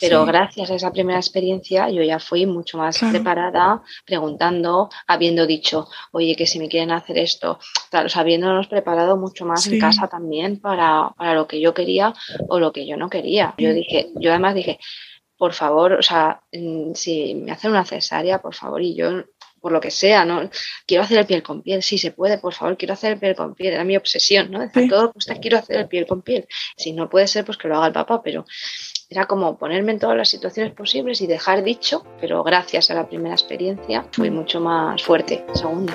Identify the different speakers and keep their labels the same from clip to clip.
Speaker 1: Pero gracias a esa primera experiencia yo ya fui mucho más preparada, preguntando, habiendo dicho, oye, que si me quieren hacer esto, claro, habiéndonos preparado mucho más en casa también para, para lo que yo quería o lo que yo no quería. Yo dije, yo además dije, por favor, o sea, mm, si me hacen una cesárea, por favor, y yo por lo que sea, ¿no? Quiero hacer el piel con piel, si se puede, por favor, quiero hacer el piel con piel, era mi obsesión, ¿no? Decir, todo costa quiero hacer el piel con piel. Si no puede ser, pues que lo haga el papá, pero era como ponerme en todas las situaciones posibles y dejar dicho, pero gracias a la primera experiencia fui mucho más fuerte, segunda.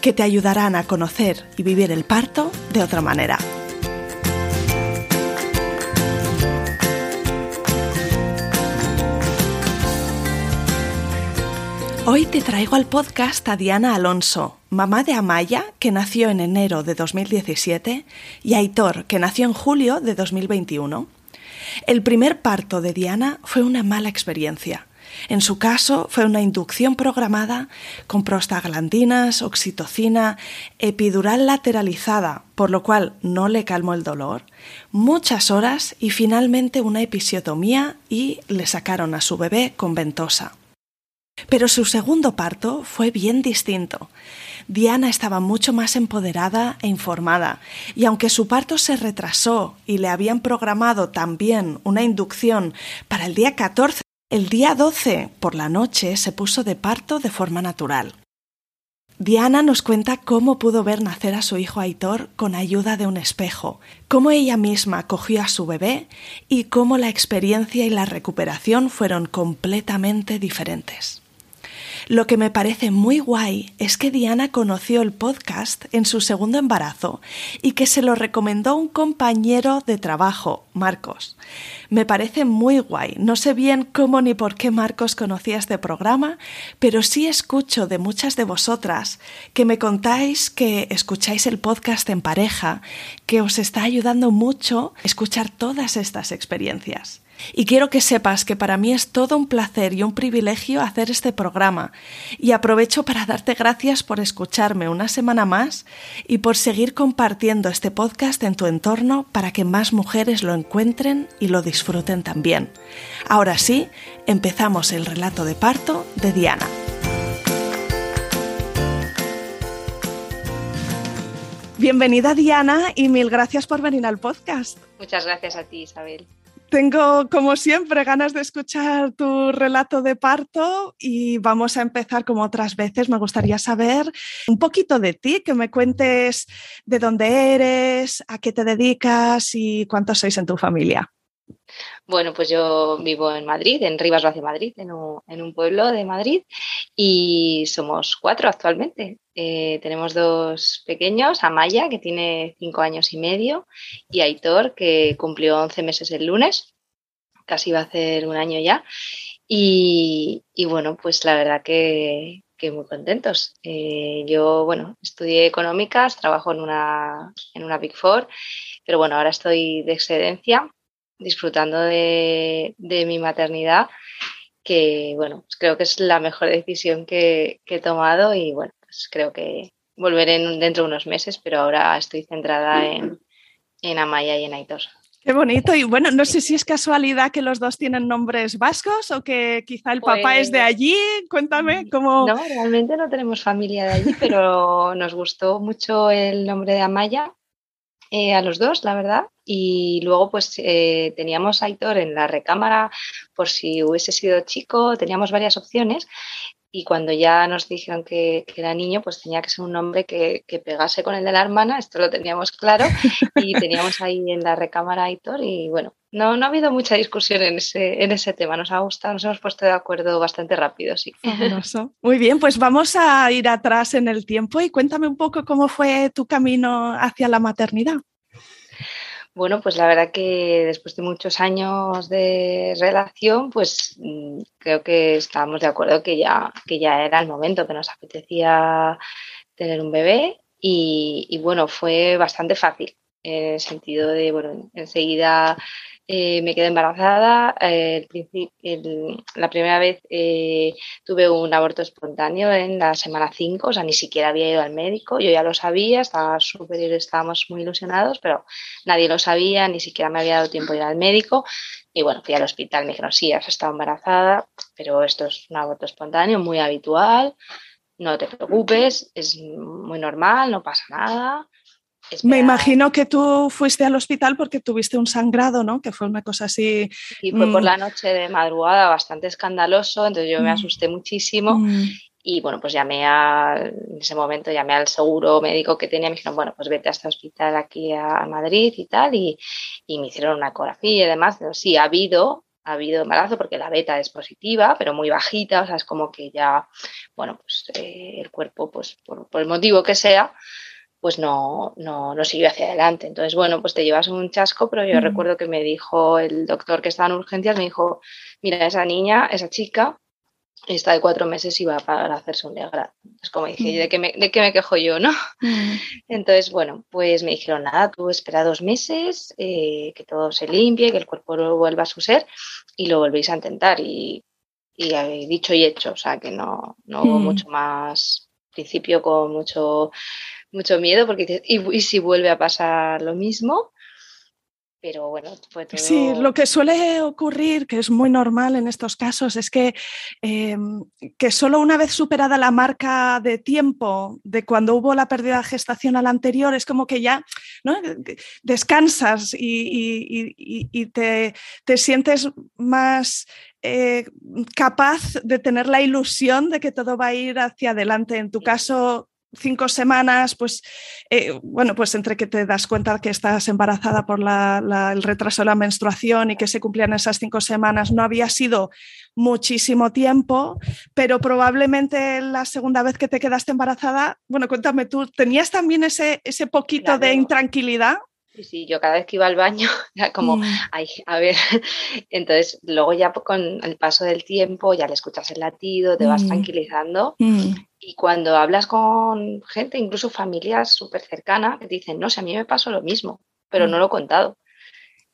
Speaker 2: que te ayudarán a conocer y vivir el parto de otra manera. Hoy te traigo al podcast a Diana Alonso, mamá de Amaya, que nació en enero de 2017, y Aitor, que nació en julio de 2021. El primer parto de Diana fue una mala experiencia. En su caso, fue una inducción programada con prostaglandinas, oxitocina, epidural lateralizada, por lo cual no le calmó el dolor, muchas horas y finalmente una episiotomía y le sacaron a su bebé con ventosa. Pero su segundo parto fue bien distinto. Diana estaba mucho más empoderada e informada, y aunque su parto se retrasó y le habían programado también una inducción para el día 14 el día 12 por la noche se puso de parto de forma natural. Diana nos cuenta cómo pudo ver nacer a su hijo Aitor con ayuda de un espejo, cómo ella misma cogió a su bebé y cómo la experiencia y la recuperación fueron completamente diferentes. Lo que me parece muy guay es que Diana conoció el podcast en su segundo embarazo y que se lo recomendó un compañero de trabajo, Marcos. Me parece muy guay. No sé bien cómo ni por qué Marcos conocía este programa, pero sí escucho de muchas de vosotras que me contáis que escucháis el podcast en pareja, que os está ayudando mucho escuchar todas estas experiencias. Y quiero que sepas que para mí es todo un placer y un privilegio hacer este programa. Y aprovecho para darte gracias por escucharme una semana más y por seguir compartiendo este podcast en tu entorno para que más mujeres lo encuentren y lo disfruten también. Ahora sí, empezamos el relato de parto de Diana. Bienvenida Diana y mil gracias por venir al podcast.
Speaker 1: Muchas gracias a ti, Isabel.
Speaker 2: Tengo, como siempre, ganas de escuchar tu relato de parto y vamos a empezar como otras veces. Me gustaría saber un poquito de ti, que me cuentes de dónde eres, a qué te dedicas y cuántos sois en tu familia.
Speaker 1: Bueno, pues yo vivo en Madrid, en Rivas Vacia Madrid, en un, pueblo de Madrid, y somos cuatro actualmente. Eh, tenemos dos pequeños, Amaya, que tiene cinco años y medio, y Aitor, que cumplió 11 meses el lunes, casi va a hacer un año ya. Y, bueno, pues la verdad que, muy contentos. Eh, yo, bueno, estudié económicas, trabajo en una, en una Big Four, pero bueno, ahora estoy de excedencia disfrutando de, mi maternidad, que bueno, pues creo que es la mejor decisión que, he tomado y bueno, pues creo que volveré dentro de unos meses, pero ahora estoy centrada en, en Amaya y en Aitor.
Speaker 2: Qué bonito. Y bueno, no sé si es casualidad que los dos tienen nombres vascos o que quizá el papá es de pues allí. Cuéntame cómo.
Speaker 1: No, realmente no tenemos familia de allí, pero nos gustó mucho el nombre de Amaya eh, a los dos, la verdad. Y luego, pues eh, teníamos a Aitor en la recámara por si hubiese sido chico, teníamos varias opciones. Y cuando ya nos dijeron que, era niño, pues tenía que ser un nombre que, pegase con el de la hermana, esto lo teníamos claro, y teníamos ahí en la recámara a Hitor y bueno, no, no ha habido mucha discusión en ese, en ese tema, nos ha gustado, nos hemos puesto de acuerdo bastante rápido, sí.
Speaker 2: Muy bien, pues vamos a ir atrás en el tiempo y cuéntame un poco cómo fue tu camino hacia la maternidad.
Speaker 1: Bueno, pues la verdad que después de muchos años de relación, pues mm, creo que estábamos de acuerdo que ya, que ya era el momento, que nos apetecía tener un bebé y, y bueno, fue bastante fácil en el sentido de, bueno, enseguida eh, me quedé embarazada. Eh, la primera vez eh, tuve un aborto espontáneo en la semana 5, o sea, ni siquiera había ido al médico. Yo ya lo sabía, estaba súper, estábamos muy ilusionados, pero nadie lo sabía, ni siquiera me había dado tiempo de ir al médico. Y bueno, fui al hospital, me dijeron, sí, has estado embarazada, pero esto es un aborto espontáneo muy habitual, no te preocupes, es muy normal, no pasa nada.
Speaker 2: Me imagino que tú fuiste al hospital porque tuviste un sangrado, ¿no? Que fue una cosa así.
Speaker 1: Y fue por mm. la noche de madrugada bastante escandaloso, entonces yo me mm. asusté muchísimo. Mm. Y bueno, pues llamé a, en ese momento llamé al seguro médico que tenía, me dijeron, bueno, pues vete a este hospital aquí a Madrid y tal, y, y me hicieron una ecografía y demás. Sí, ha habido, ha habido embarazo porque la beta es positiva, pero muy bajita, o sea, es como que ya, bueno, pues eh, el cuerpo, pues por, por, el motivo que sea, pues no, no, no siguió hacia adelante. Entonces, bueno, pues te llevas un chasco, pero yo recuerdo que me dijo el doctor que estaba en urgencias, me dijo, mira, esa niña, esa chica, está de cuatro meses y va para hacerse un degrado. Es como dije, ¿de qué, me, ¿de qué me quejo yo, no? Entonces, bueno, pues me dijeron, nada, tú espera dos meses, eh, que todo se limpie, que el cuerpo vuelva a su ser y lo volvéis a intentar. Y, y dicho y hecho, o sea, que no, no hubo mucho más, principio con mucho mucho miedo porque ¿y, si vuelve a pasar lo mismo? Pero bueno, fue todo...
Speaker 2: Sí, lo que suele ocurrir, que es muy normal en estos casos, es que, em, que solo una vez superada la marca de tiempo de cuando hubo la pérdida gestacional anterior, es como que ya ¿no? descansas y, te, te, sientes más eh, capaz de tener la ilusión de que todo va a ir hacia adelante. En tu caso, cinco semanas, pues eh, bueno, pues entre que te das cuenta que estás embarazada por el retraso de la menstruación y que se cumplían esas cinco semanas, no había sido muchísimo tiempo, pero probablemente la segunda vez que te quedaste embarazada, bueno, cuéntame tú, ¿tenías también ese, ese poquito de intranquilidad?
Speaker 1: Sí, sí, yo cada vez que iba al baño era como, mm. ay, a ver, entonces luego ya con el paso del tiempo ya le escuchas el latido, te vas mm. tranquilizando mm. Y cuando hablas con gente, incluso familias súper cercanas, que dicen, no sé, a mí me pasó lo mismo, pero no lo he contado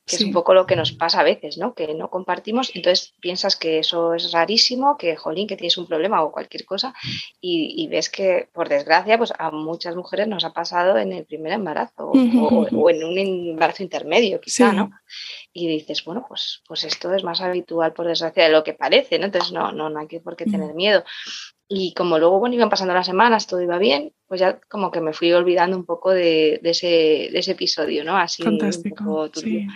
Speaker 1: que es un poco lo que nos pasa a veces, ¿no? Que no compartimos, entonces piensas que eso es rarísimo, que jolín, que tienes un problema o cualquier cosa, y, ves que, por desgracia, pues a muchas mujeres nos ha pasado en el primer embarazo o, en un embarazo intermedio, quizá, ¿no? Y dices, bueno, pues, pues esto es más habitual, por desgracia, de lo que parece, ¿no? Entonces no, no, no hay por qué tener miedo. Y como luego, bueno, iban pasando las semanas, todo iba bien, pues ya como que me fui olvidando un poco de, ese, de ese, episodio, ¿no? Así
Speaker 2: Fantástico, sí.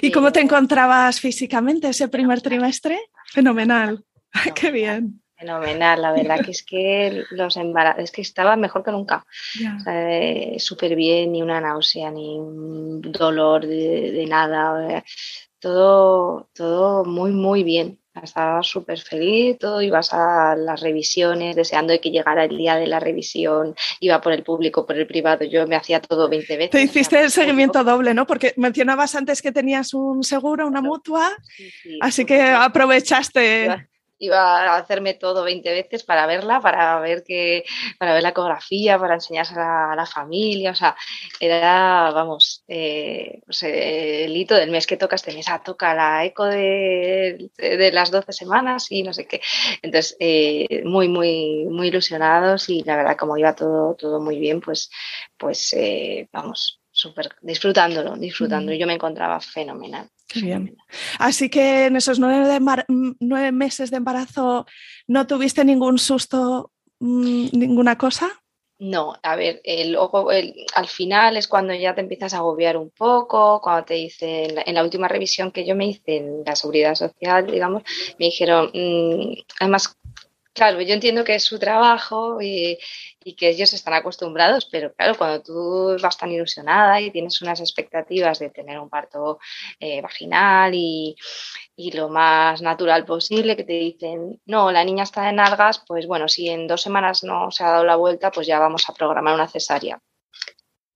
Speaker 2: ¿Y cómo te encontrabas físicamente ese primer trimestre? Fenomenal. Qué bien.
Speaker 1: Fenomenal, la verdad que es que los embarazos, es que estaba mejor que nunca. Eh, súper bien, ni una náusea, ni un dolor de, de nada. Todo, todo muy, muy bien estaba súper feliz, todo, ibas a las revisiones deseando que llegara el día de la revisión, iba por el público, por el privado, yo me hacía todo 20 veces.
Speaker 2: Te hiciste el seguimiento doble, ¿no? Porque mencionabas antes que tenías un seguro, una mutua, así que aprovechaste
Speaker 1: iba a hacerme todo 20 veces para verla, para ver que, para ver la ecografía, para enseñársela a la familia, o sea, era, vamos, eh, el hito del mes que tocas, tenés a toca la eco de, las 12 semanas y no sé qué. Entonces, eh, muy, muy, muy ilusionados y la verdad, como iba todo, todo muy bien, pues, pues eh, vamos, súper disfrutándolo, disfrutando. Mm. Yo me encontraba fenomenal.
Speaker 2: Bien. Así que en esos nueve, nueve, meses de embarazo no tuviste ningún susto, mm, ninguna cosa.
Speaker 1: No, a ver, el, al final es cuando ya te empiezas a agobiar un poco, cuando te dicen, en la última revisión que yo me hice en la seguridad social, digamos, me dijeron, mm, además Claro, yo entiendo que es su trabajo y, que ellos están acostumbrados, pero claro, cuando tú vas tan ilusionada y tienes unas expectativas de tener un parto eh, vaginal y, lo más natural posible, que te dicen, no, la niña está en algas, pues bueno, si en dos semanas no se ha dado la vuelta, pues ya vamos a programar una cesárea.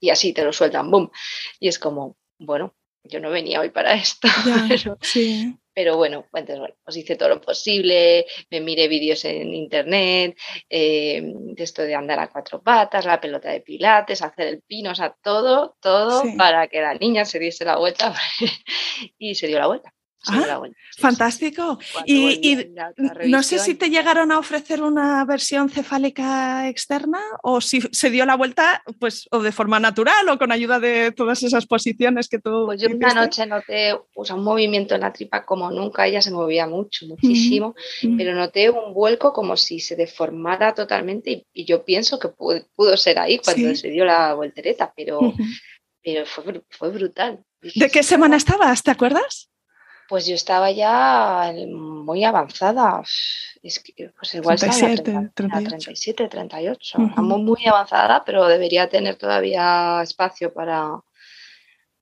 Speaker 1: Y así te lo sueltan, ¡boom! Y es como, bueno, yo no venía hoy para esto. sí. Pero bueno, pues, bueno, pues hice todo lo posible, me miré vídeos en internet, eh, de esto de andar a cuatro patas, la pelota de pilates, hacer el pino, o sea, todo, todo para que la niña se diese la vuelta y se dio la vuelta.
Speaker 2: Ah, fantástico. Y, no sé si te llegaron a ofrecer una versión cefálica externa o si se dio la vuelta, pues, o de forma natural o con ayuda de todas esas posiciones que tú.
Speaker 1: Pues yo una noche noté un movimiento en la tripa como nunca, ella se movía mucho, muchísimo, pero noté un vuelco como si se deformara totalmente y, yo pienso que pudo, ser ahí cuando se dio la voltereta, pero, pero fue, fue brutal.
Speaker 2: ¿De qué semana estabas? ¿Te acuerdas?
Speaker 1: Pues yo estaba ya muy avanzada. Es que, pues igual 37, 37, 38. muy, avanzada, pero debería tener todavía espacio para,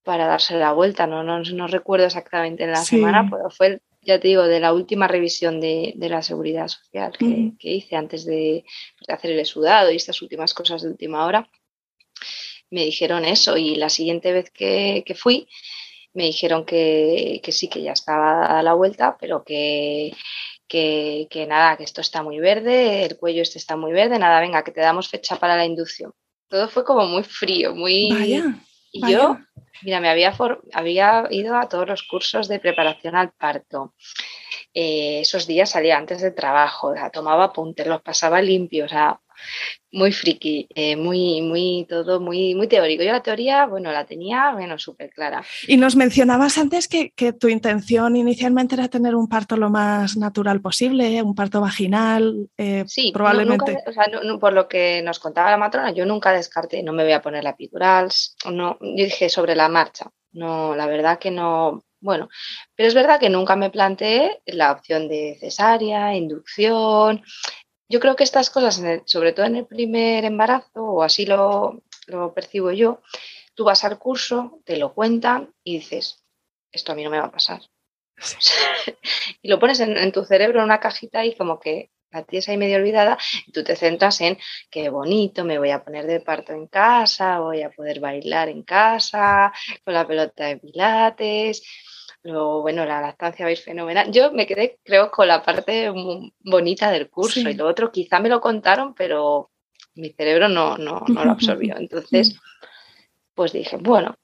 Speaker 1: para darse la vuelta. No, no, recuerdo exactamente en la semana, pero fue, ya te digo, de la última revisión de, la seguridad social que, hice antes de, de hacer el sudado y estas últimas cosas de última hora. Me dijeron eso y la siguiente vez que, que fui, me dijeron que, sí, que ya estaba a la vuelta, pero que, que, nada, que esto está muy verde, el cuello este está muy verde, nada, venga, que te damos fecha para la inducción. Todo fue como muy frío, muy... y yo, mira, me había, había ido a todos los cursos de preparación al parto. Eh, esos días salía antes del trabajo, tomaba apuntes, los pasaba limpios, o sea, muy friki, eh, muy, muy, todo muy, muy teórico. Yo la teoría, bueno, la tenía, bueno, súper clara.
Speaker 2: Y nos mencionabas antes que, tu intención inicialmente era tener un parto lo más natural posible, un parto vaginal, eh, sí, probablemente.
Speaker 1: o sea, por lo que nos contaba la matrona, yo nunca descarté, no me voy a poner la epidural, no, yo dije sobre la marcha. No, la verdad que no, bueno, pero es verdad que nunca me planteé la opción de cesárea, inducción, yo creo que estas cosas, sobre todo en el primer embarazo, o así lo, percibo yo, tú vas al curso, te lo cuentan y dices, esto a mí no me va a pasar. y lo pones en, tu cerebro en una cajita y como que la tienes ahí medio olvidada y tú te centras en qué bonito, me voy a poner de parto en casa, voy a poder bailar en casa, con la pelota de pilates, Luego, bueno, la lactancia va a ir fenomenal. Yo me quedé, creo, con la parte bonita del curso y lo otro quizá me lo contaron, pero mi cerebro no, no, no lo absorbió. Entonces, pues dije, bueno,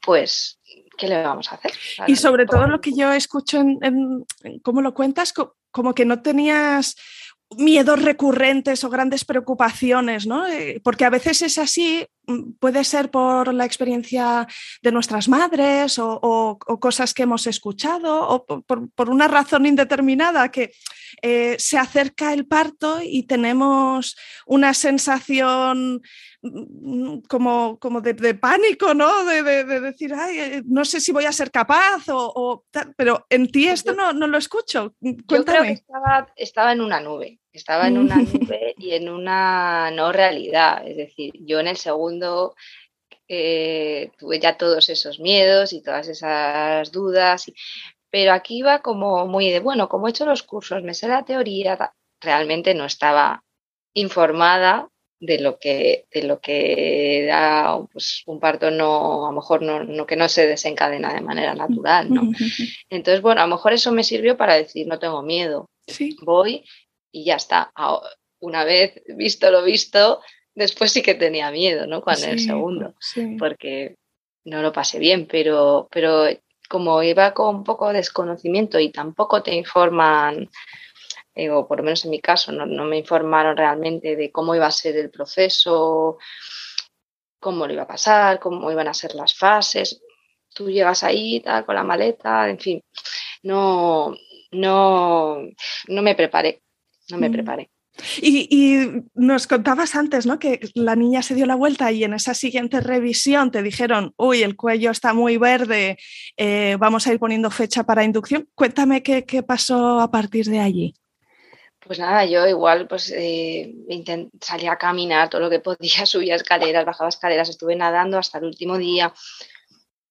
Speaker 1: pues, ¿qué le vamos a hacer?
Speaker 2: Y sobre todo lo que yo escucho en, en cómo lo cuentas, como que no tenías miedos recurrentes o grandes preocupaciones, ¿no? Eh, porque a veces es así, puede ser por la experiencia de nuestras madres o, cosas que hemos escuchado o por, una razón indeterminada que eh, se acerca el parto y tenemos una sensación Mm, como, como de, pánico, ¿no? De, decir, Ay, eh, no sé si voy a ser capaz, o, pero en ti esto no, no, lo escucho. Cuéntame. Yo creo que
Speaker 1: estaba, estaba en una nube, estaba en una nube y en una no realidad. Es decir, yo en el segundo eh, tuve ya todos esos miedos y todas esas dudas, pero aquí iba como muy de, bueno, como he hecho los cursos, me sé la teoría, realmente no estaba informada de lo que, de lo que da pues, un parto no, a lo mejor no, que no se desencadena de manera natural, ¿no? Entonces, bueno, a lo mejor eso me sirvió para decir, no tengo miedo, voy y ya está. Una vez visto lo visto, después sí que tenía miedo, ¿no? Cuando el segundo, porque no lo pasé bien, pero, pero como iba con un poco de desconocimiento y tampoco te informan eh, o por lo menos en mi caso, no, me informaron realmente de cómo iba a ser el proceso, cómo lo iba a pasar, cómo iban a ser las fases. Tú llegas ahí tal, con la maleta, en fin, no, no, no me preparé, no me mm. preparé.
Speaker 2: Y, nos contabas antes, ¿no? Que la niña se dio la vuelta y en esa siguiente revisión te dijeron, uy, el cuello está muy verde, eh, vamos a ir poniendo fecha para inducción. Cuéntame qué pasó a partir de allí
Speaker 1: Pues nada, yo igual pues eh, salía a caminar todo lo que podía, subía escaleras, bajaba escaleras, estuve nadando hasta el último día.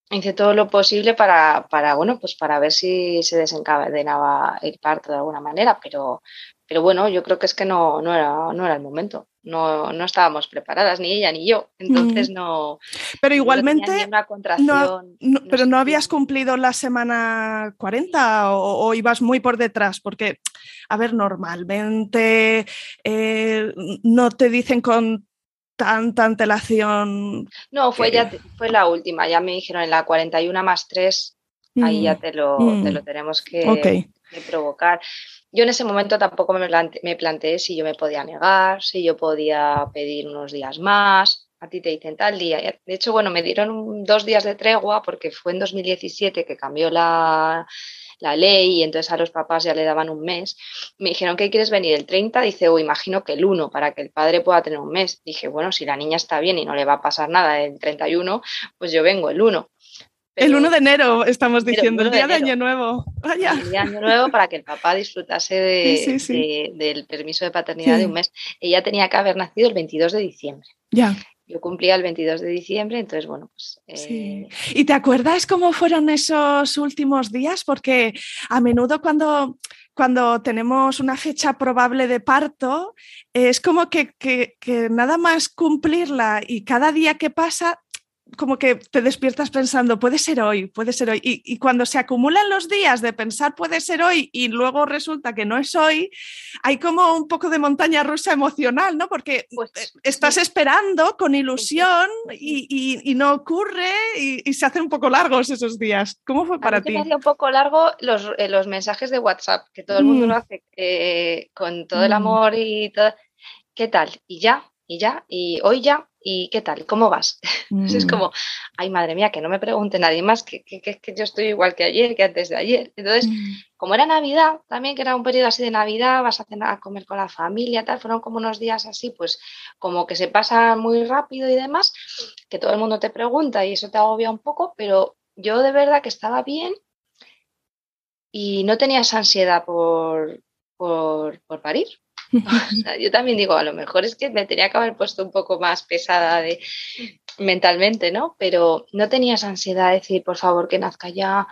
Speaker 1: Hice todo lo posible para, para, bueno, pues para ver si se desencadenaba el parto de alguna manera, pero, pero bueno, yo creo que es que no, no, era, no era el momento. No, no estábamos preparadas, ni ella ni yo. Entonces no.
Speaker 2: Pero igualmente. No contracción, pero no habías cumplido la semana 40 o, ibas muy por detrás, porque, a ver, normalmente eh, no te dicen con tanta antelación.
Speaker 1: No, fue, ya, fue la última. Ya me dijeron en la 41 más 3, ahí ya te lo, te lo tenemos que, que provocar. Yo en ese momento tampoco me, me planteé si yo me podía negar, si yo podía pedir unos días más. A ti te dicen tal día. De hecho, bueno, me dieron dos días de tregua porque fue en 2017 que cambió la, la ley y entonces a los papás ya le daban un mes. Me dijeron que quieres venir el 30, dice, o imagino que el 1 para que el padre pueda tener un mes. Dije, bueno, si la niña está bien y no le va a pasar nada el 31, pues yo vengo el 1
Speaker 2: el 1 de enero, estamos diciendo, el, día de, Año Nuevo.
Speaker 1: El día de Año Nuevo para que el papá disfrutase del permiso de paternidad de un mes. Ella tenía que haber nacido el 22 de diciembre.
Speaker 2: Ya.
Speaker 1: Yo cumplía el 22 de diciembre, entonces, bueno, pues...
Speaker 2: Sí. Eh, ¿Y te acuerdas cómo fueron esos últimos días? Porque a menudo cuando cuando tenemos una fecha probable de parto, es como que, que, nada más cumplirla y cada día que pasa como que te despiertas pensando, puede ser hoy, puede ser hoy. Y, cuando se acumulan los días de pensar puede ser hoy y luego resulta que no es hoy, hay como un poco de montaña rusa emocional, ¿no? Porque pues eh, estás esperando con ilusión y, no ocurre y, se hacen un poco largos esos días. ¿Cómo fue para ti?
Speaker 1: Me hacía un poco largo los, eh, los, mensajes de WhatsApp, que todo el mundo mm. lo hace eh, con todo el mm. amor y todo. ¿Qué tal? Y ya, y ya, y hoy ya, ¿y qué tal? ¿Cómo vas? es mm. como, ay madre mía, que no me pregunte nadie más, que, que, que, yo estoy igual que ayer, que antes de ayer. Entonces, mm. como era Navidad, también que era un periodo así de Navidad, vas a cenar a comer con la familia, tal, fueron como unos días así, pues como que se pasa muy rápido y demás, que todo el mundo te pregunta y eso te agobia un poco, pero yo de verdad que estaba bien y no tenía esa ansiedad por, por, por parir. yo también digo, a lo mejor es que me tenía que haber puesto un poco más pesada de, mentalmente, ¿no? Pero no tenía esa ansiedad de decir, por favor, que nazca ya.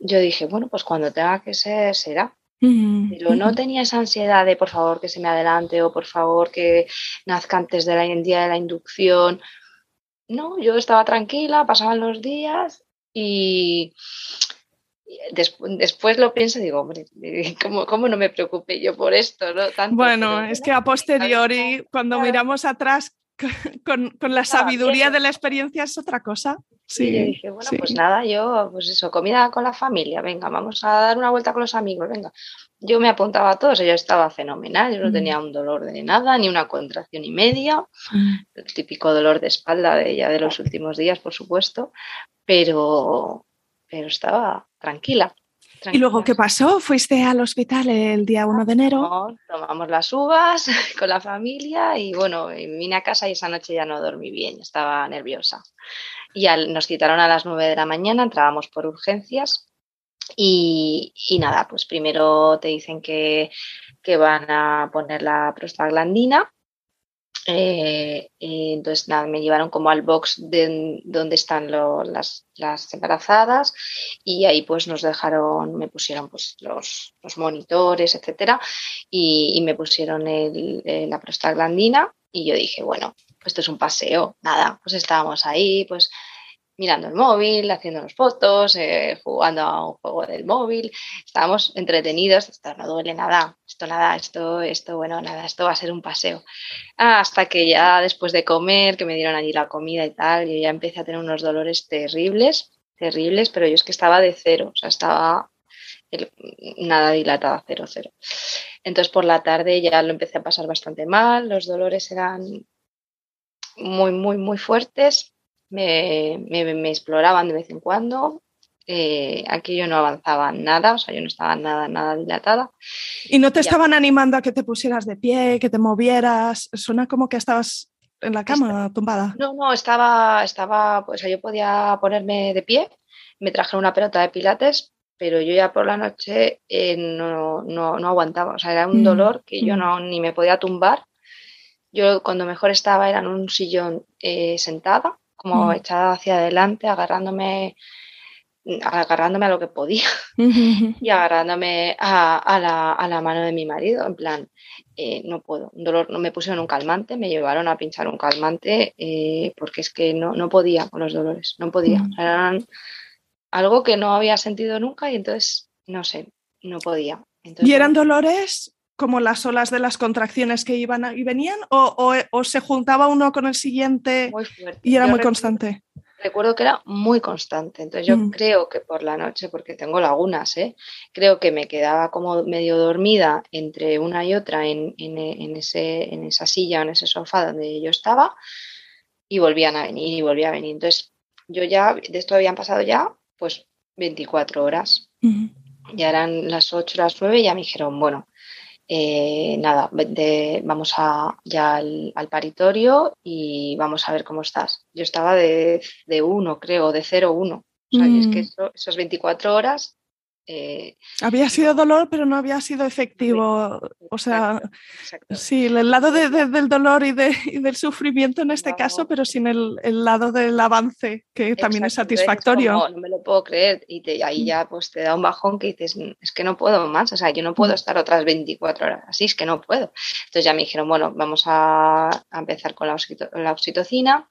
Speaker 1: Yo dije, bueno, pues cuando tenga que ser, será. Pero no tenía esa ansiedad de, por favor, que se me adelante o por favor, que nazca antes del día de la inducción. No, yo estaba tranquila, pasaban los días y, después lo pienso y digo, hombre, ¿cómo, no me preocupé yo por esto? ¿no?
Speaker 2: bueno, es que a posteriori, cuando miramos atrás con, la sabiduría de la experiencia es otra cosa.
Speaker 1: Sí, y dije, bueno, pues nada, yo, pues eso, comida con la familia, venga, vamos a dar una vuelta con los amigos, venga. Yo me apuntaba a todos, yo estaba fenomenal, yo no mm. tenía un dolor de nada, ni una contracción y media, mm. el típico dolor de espalda de ella de los últimos días, por supuesto, pero, pero estaba tranquila.
Speaker 2: ¿Y luego qué pasó? ¿Fuiste al hospital el día 1 de enero?
Speaker 1: tomamos las uvas con la familia y bueno, vine a casa y esa noche ya no dormí bien, estaba nerviosa. Y nos citaron a las 9 de la mañana, entrábamos por urgencias y, nada, pues primero te dicen que, que van a poner la prostaglandina eh, entonces, nada, me llevaron como al box de donde están las, embarazadas y ahí pues nos dejaron, me pusieron pues los, monitores, etcétera, y, me pusieron el, la prostaglandina y yo dije, bueno, pues esto es un paseo, nada, pues estábamos ahí, pues mirando el móvil, haciéndonos fotos, eh, jugando a un juego del móvil. Estábamos entretenidos, esto no duele nada, esto nada, esto, esto, bueno, nada, esto va a ser un paseo. hasta que ya después de comer, que me dieron allí la comida y tal, yo ya empecé a tener unos dolores terribles, terribles, pero yo es que estaba de cero, o sea, estaba nada dilatada, cero, cero. Entonces por la tarde ya lo empecé a pasar bastante mal, los dolores eran muy, muy, muy fuertes me, me, exploraban de vez en cuando. Eh, aquí yo no avanzaba nada, o sea, yo no estaba nada, nada dilatada.
Speaker 2: ¿Y no te estaban animando a que te pusieras de pie, que te movieras? Suena como que estabas en la cama tumbada.
Speaker 1: No, no, estaba, estaba, pues yo podía ponerme de pie, me trajeron una pelota de pilates pero yo ya por la noche eh, no, no, no, aguantaba. O sea, era un mm, dolor que yo mm. no ni me podía tumbar. Yo cuando mejor estaba era en un sillón eh, sentada, como echada hacia adelante, agarrándome agarrándome a lo que podía y agarrándome a, la, a, la, mano de mi marido, en plan, eh, no puedo, un dolor, no me pusieron un calmante, me llevaron a pinchar un calmante eh, porque es que no, no podía con los dolores, no podía, eran algo que no había sentido nunca y entonces, no sé, no podía.
Speaker 2: ¿Y eran dolores como las olas de las contracciones que iban y venían o, o, se juntaba uno con el siguiente y era muy constante?
Speaker 1: recuerdo que era muy constante. Entonces yo mm. creo que por la noche, porque tengo lagunas, ¿eh? creo que me quedaba como medio dormida entre una y otra en, ese, en esa silla, en ese sofá donde yo estaba, y volvían a venir y volvían a venir. Entonces yo ya, de esto habían pasado ya, pues 24 horas. Ya eran las 8, las 9 y ya me dijeron, bueno, eh, nada, vamos a, ya al, paritorio y vamos a ver cómo estás. Yo estaba de, de uno, creo, de 0-1. O sea, es que mm. esas 24 horas
Speaker 2: eh, había sido dolor, pero no había sido efectivo. O sea, sí, el lado del dolor y, del sufrimiento en este caso, pero sin el, lado del avance, que también es satisfactorio.
Speaker 1: no me lo puedo creer. Y ahí mm. ya pues te da un bajón que dices, mm, es que no puedo más. O sea, yo no puedo mm. estar otras 24 horas así, es que no puedo. Entonces ya me dijeron, bueno, vamos a, empezar con la oxitocina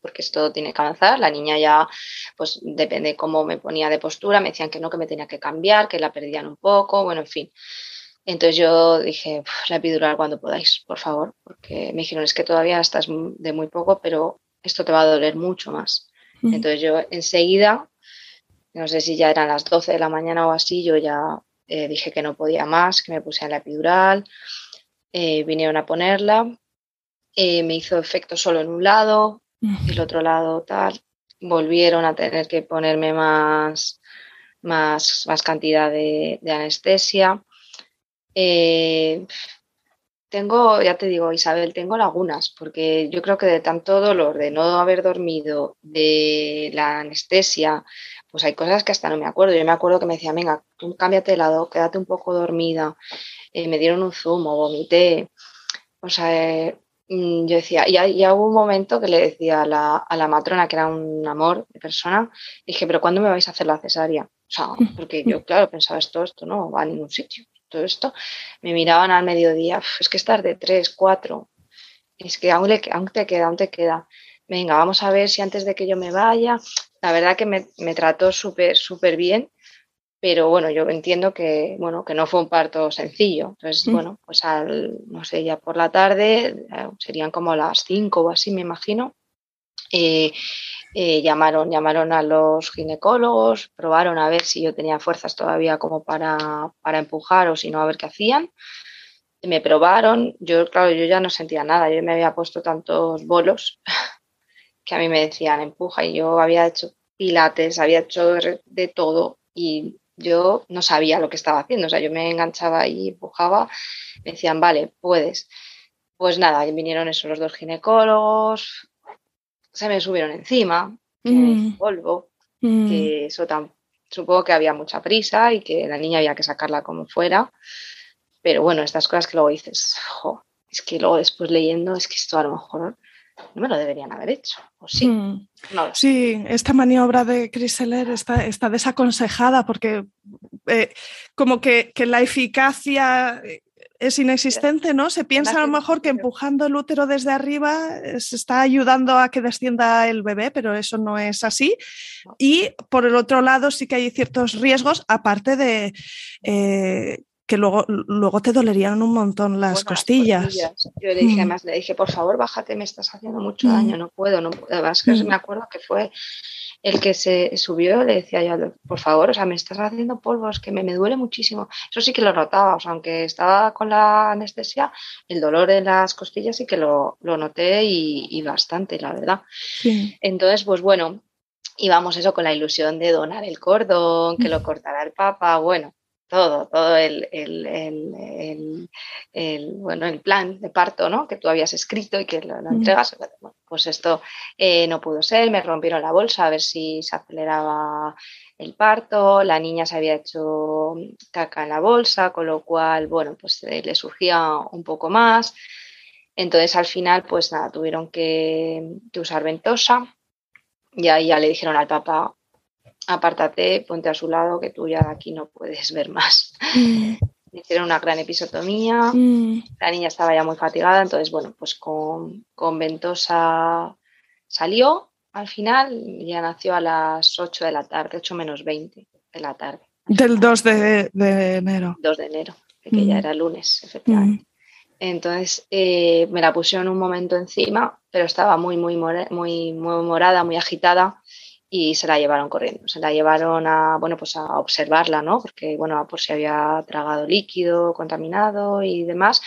Speaker 1: porque esto tiene que avanzar. La niña ya, pues depende cómo me ponía de postura, me decían que no, que me tenía que cambiar, que la perdían un poco, bueno, en fin. Entonces yo dije, la epidural cuando podáis, por favor, porque me dijeron, es que todavía estás de muy poco, pero esto te va a doler mucho más. Entonces yo enseguida, no sé si ya eran las 12 de la mañana o así, yo ya eh, dije que no podía más, que me puse en la epidural, eh, vinieron a ponerla, eh, me hizo efecto solo en un lado, el otro lado tal, volvieron a tener que ponerme más, más, más cantidad de, anestesia. Eh, tengo, ya te digo, Isabel, tengo lagunas, porque yo creo que de tanto dolor, de no haber dormido, de la anestesia, pues hay cosas que hasta no me acuerdo. Yo me acuerdo que me decían, venga, cámbiate de lado, quédate un poco dormida. Eh, me dieron un zumo, vomité. O sea, eh, yo decía, y, ya hubo un momento que le decía a la, a la, matrona, que era un amor de persona, dije, pero ¿cuándo me vais a hacer la cesárea? O sea, porque yo, claro, pensaba, esto, esto no va a ningún sitio. Todo esto, me miraban al mediodía, es que estar de tres, cuatro, es que aún, le, aún te queda, aún te queda. Venga, vamos a ver si antes de que yo me vaya, la verdad que me, me trató súper, súper bien pero bueno, yo entiendo que, bueno, que no fue un parto sencillo. Entonces, mm. bueno, pues al, no sé, ya por la tarde, eh, serían como las 5 o así, me imagino, eh, eh, llamaron, llamaron a los ginecólogos, probaron a ver si yo tenía fuerzas todavía como para, para empujar o si no, a ver qué hacían. Me probaron, yo, claro, yo ya no sentía nada, yo me había puesto tantos bolos que a mí me decían empuja y yo había hecho pilates, había hecho de todo y yo no sabía lo que estaba haciendo, o sea, yo me enganchaba y empujaba, me decían, vale, puedes. Pues nada, vinieron esos los dos ginecólogos, se me subieron encima, que mm. polvo, mm. que eso tan, supongo que había mucha prisa y que la niña había que sacarla como fuera, pero bueno, estas cosas que luego dices, es que luego después leyendo, es que esto a lo mejor no me lo deberían haber hecho, ¿o sí? Mm.
Speaker 2: sí, esta maniobra de Chris está, está desaconsejada porque eh, como que, la eficacia es inexistente, ¿no? Se piensa a lo mejor que empujando el útero desde arriba eh, se está ayudando a que descienda el bebé, pero eso no es así. Y por el otro lado sí que hay ciertos riesgos, aparte de eh, que luego, luego te dolerían un montón las costillas.
Speaker 1: Yo le dije, mm. además, le dije, por favor, bájate, me estás haciendo mucho mm. daño, no puedo, no puedo. Además, que mm. me acuerdo que fue el que se subió, le decía yo, por favor, o sea, me estás haciendo polvos, que me, me duele muchísimo. Eso sí que lo notaba, o sea, aunque estaba con la anestesia, el dolor en las costillas sí que lo, lo noté y, bastante, la verdad. Entonces, pues bueno, íbamos eso con la ilusión de donar el cordón, que lo cortara el papa, bueno, todo, todo el, bueno, el plan de parto ¿no? que tú habías escrito y que lo, entregas. pues esto eh, no pudo ser, me rompieron la bolsa a ver si se aceleraba el parto, la niña se había hecho caca en la bolsa, con lo cual, bueno, pues eh, le surgía un poco más. Entonces al final, pues nada, tuvieron que, que usar ventosa y ahí ya le dijeron al papá, apártate, ponte a su lado, que tú ya aquí no puedes ver más. Mm. Hicieron una gran episotomía, mm. la niña estaba ya muy fatigada, entonces, bueno, pues con, ventosa salió al final, ya nació a las 8 de la tarde, 8 menos 20 de la tarde.
Speaker 2: Del 2 de, enero.
Speaker 1: 2 de enero, que ya mm. era lunes, efectivamente. Entonces eh, me la pusieron un momento encima, pero estaba muy, muy, muy, muy morada, muy agitada y se la llevaron corriendo. Se la llevaron a, bueno, pues a observarla, ¿no? Porque, bueno, por si había tragado líquido contaminado y demás.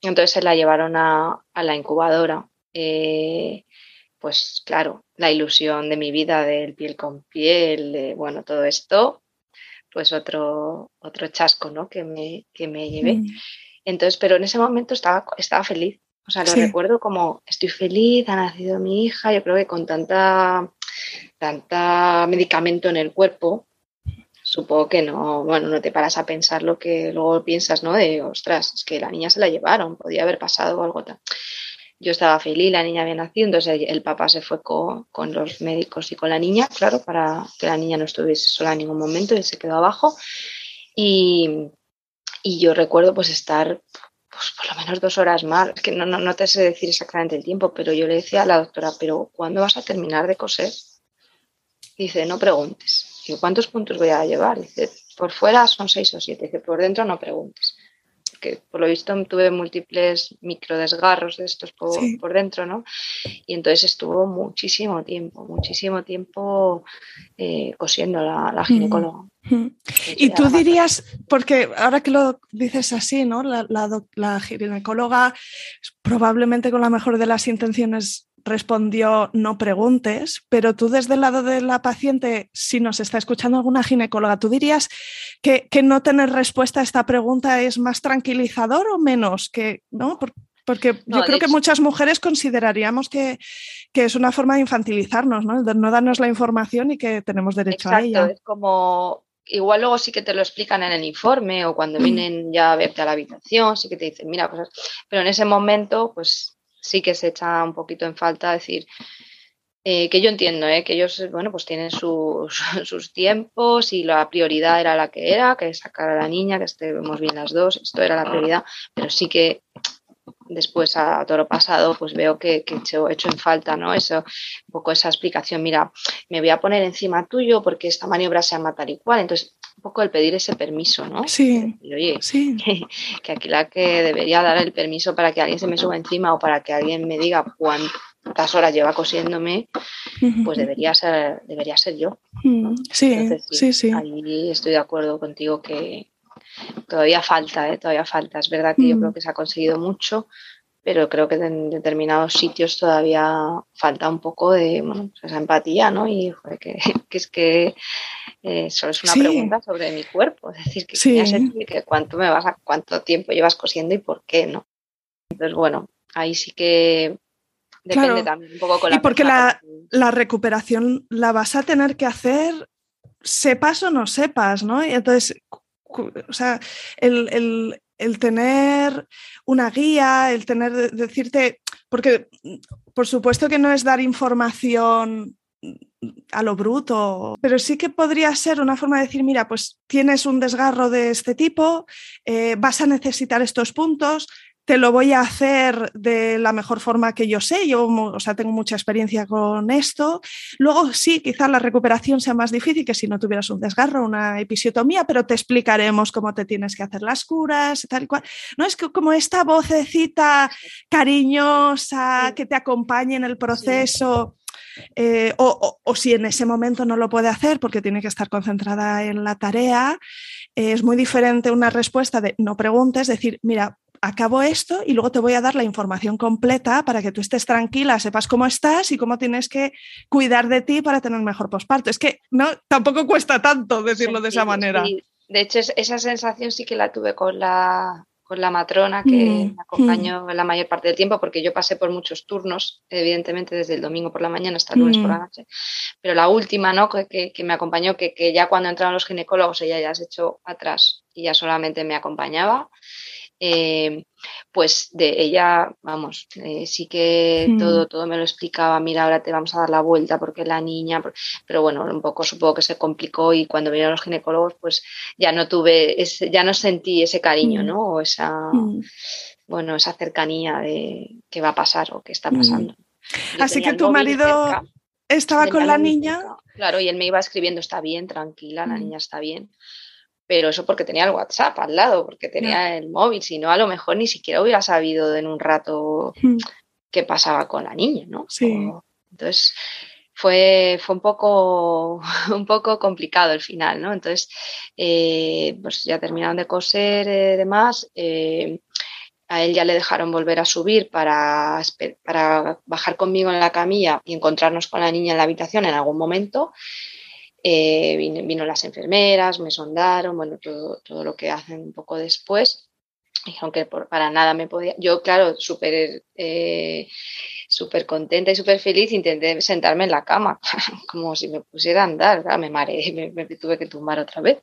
Speaker 1: Entonces se la llevaron a, la incubadora. Eh, pues claro, la ilusión de mi vida del piel con piel, bueno, todo esto, pues otro, otro chasco, ¿no? Que me, que me llevé. Mm. Entonces, pero en ese momento estaba, estaba feliz. O sea, lo recuerdo como estoy feliz, ha nacido mi hija, yo creo que con tanta tanta medicamento en el cuerpo, supongo que no, bueno, no te paras a pensar lo que luego piensas, ¿no? De, ostras, es que la niña se la llevaron, podía haber pasado algo tal. Yo estaba feliz, la niña había nacido, entonces el papá se fue con, los médicos y con la niña, claro, para que la niña no estuviese sola en ningún momento, y se quedó abajo. Y, yo recuerdo pues estar pues, por lo menos dos horas más, que no, no, no te sé decir exactamente el tiempo, pero yo le decía a la doctora, pero ¿cuándo vas a terminar de coser? Dice, no preguntes. Digo, ¿cuántos puntos voy a llevar? Dice, por fuera son seis o siete. Dice, por dentro no preguntes. Porque por lo visto tuve múltiples microdesgarros de estos por, dentro, ¿no? Y entonces estuvo muchísimo tiempo, muchísimo tiempo eh, cosiendo la, la ginecóloga.
Speaker 2: Y tú dirías, porque ahora que lo dices así, ¿no? La, la, ginecóloga probablemente con la mejor de las intenciones respondió no preguntes, pero tú desde el lado de la paciente, si nos está escuchando alguna ginecóloga, ¿tú dirías que, no tener respuesta a esta pregunta es más tranquilizador o menos? Que, ¿no? Porque yo creo que muchas mujeres consideraríamos que, es una forma de infantilizarnos, ¿no? De no darnos la información y que tenemos derecho a ella.
Speaker 1: Es como, igual luego sí que te lo explican en el informe o cuando mm. vienen ya a verte a la habitación, sí que te dicen, mira, pues, pero en ese momento, pues sí que se echa un poquito en falta decir eh, que yo entiendo eh, que ellos bueno pues tienen sus, sus, tiempos y la prioridad era la que era que sacar a la niña que estemos bien las dos esto era la prioridad pero sí que después a todo lo pasado pues veo que, que he hecho en falta no eso un poco esa explicación mira me voy a poner encima tuyo porque esta maniobra se llama tal y cual entonces un poco el pedir ese permiso, ¿no?
Speaker 2: Sí.
Speaker 1: oye, sí. Que, aquí la que debería dar el permiso para que alguien se me suba encima o para que alguien me diga cuántas horas lleva cosiéndome, pues debería ser, debería ser yo.
Speaker 2: Mm, sí, sí, sí,
Speaker 1: Ahí estoy de acuerdo contigo que todavía falta, ¿eh? todavía falta. Es verdad que yo mm. creo que se ha conseguido mucho, pero creo que en determinados sitios todavía falta un poco de bueno, pues esa empatía, ¿no? Y que, es que eh, solo es una pregunta sobre mi cuerpo, es decir, que, cuánto me vas a, cuánto tiempo llevas cosiendo y por qué, ¿no? Entonces, bueno, ahí sí que depende también un poco con la
Speaker 2: Y porque la, la, recuperación la vas a tener que hacer sepas o no sepas, ¿no? Y entonces, o sea, el el tener una guía, el tener, decirte, porque por supuesto que no es dar información a lo bruto, pero sí que podría ser una forma de decir, mira, pues tienes un desgarro de este tipo, eh, vas a necesitar estos puntos, te lo voy a hacer de la mejor forma que yo sé, yo o sea, tengo mucha experiencia con esto. Luego sí, quizás la recuperación sea más difícil que si no tuvieras un desgarro, una episiotomía, pero te explicaremos cómo te tienes que hacer las curas, tal y cual. No es que como esta vocecita cariñosa que te acompañe en el proceso. Eh, o, si en ese momento no lo puede hacer porque tiene que estar concentrada en la tarea, es muy diferente una respuesta de no preguntes, decir, mira, acabo esto y luego te voy a dar la información completa para que tú estés tranquila, sepas cómo estás y cómo tienes que cuidar de ti para tener mejor posparto. Es que no, tampoco cuesta tanto decirlo de esa manera.
Speaker 1: de hecho, esa sensación sí que la tuve con la, con la matrona que
Speaker 2: Mm,
Speaker 1: me acompañó la mayor parte del tiempo, porque yo pasé por muchos turnos, evidentemente desde el domingo por la mañana hasta el lunes por la
Speaker 2: Mm.
Speaker 1: noche. Pero la última, ¿no? Que, que- que me acompañó, que, que ya cuando entraron los ginecólogos ella ya se echó atrás y ya solamente me acompañaba. Eh, pues de ella, vamos, eh, sí que
Speaker 2: Mm.
Speaker 1: todo, todo me lo explicaba, mira, ahora te vamos a dar la vuelta porque la niña, pero bueno, un poco supongo que se complicó y cuando vinieron los ginecólogos, pues ya no tuve, ese, ya no sentí ese cariño,
Speaker 2: Mm.
Speaker 1: ¿no? O esa,
Speaker 2: Mm.
Speaker 1: bueno, esa cercanía de qué va a pasar o qué está pasando. Yo
Speaker 2: Así que tu marido
Speaker 1: cerca,
Speaker 2: estaba con la niña.
Speaker 1: cerca, Claro, y él me iba escribiendo, está bien, tranquila, la niña está bien. Pero eso porque tenía el WhatsApp al lado, porque tenía el móvil, si no, a lo mejor ni siquiera hubiera sabido en un rato
Speaker 2: Mm.
Speaker 1: qué pasaba con la niña, ¿no?
Speaker 2: Sí.
Speaker 1: O- entonces fue, fue un poco, un poco complicado el final, ¿no? Entonces, eh, pues ya terminaron de coser y demás. eh, a él ya le dejaron volver a subir para, para bajar conmigo en la camilla y encontrarnos con la niña en la habitación en algún momento. Eh, vino, las enfermeras, me sondaron, bueno, todo, todo lo que hacen un poco después. Y aunque por, para nada me podía, yo claro, súper eh, súper contenta y súper feliz, intenté sentarme en la cama, como si me pusiera a andar, me mareé, me, me tuve que tumbar otra vez,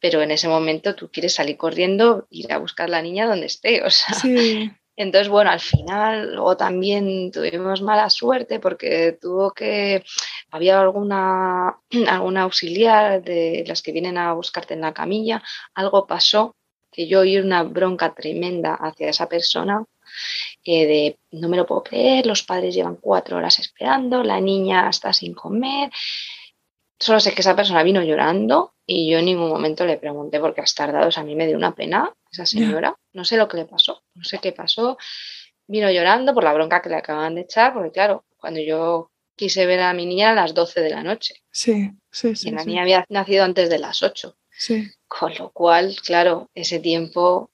Speaker 1: pero en ese momento tú quieres salir corriendo, ir a buscar a la niña donde esté, o sea,
Speaker 2: Sí.
Speaker 1: Entonces, bueno, al final luego también tuvimos mala suerte porque tuvo que, había alguna, alguna auxiliar de las que vienen a buscarte en la camilla, algo pasó que yo oí una bronca tremenda hacia esa persona eh, de no me lo puedo creer, los padres llevan cuatro horas esperando, la niña está sin comer. Solo sé que esa persona vino llorando y yo en ningún momento le pregunté por qué has tardado. O sea, a mí me dio una pena esa señora. No sé lo que le pasó, no sé qué pasó. Vino llorando por la bronca que le acaban de echar, porque claro, cuando yo quise ver a mi niña a las 12 de la noche
Speaker 2: Sí, sí, sí.
Speaker 1: y la
Speaker 2: sí.
Speaker 1: niña había nacido antes de las 8.
Speaker 2: Sí.
Speaker 1: Con lo cual, claro, ese tiempo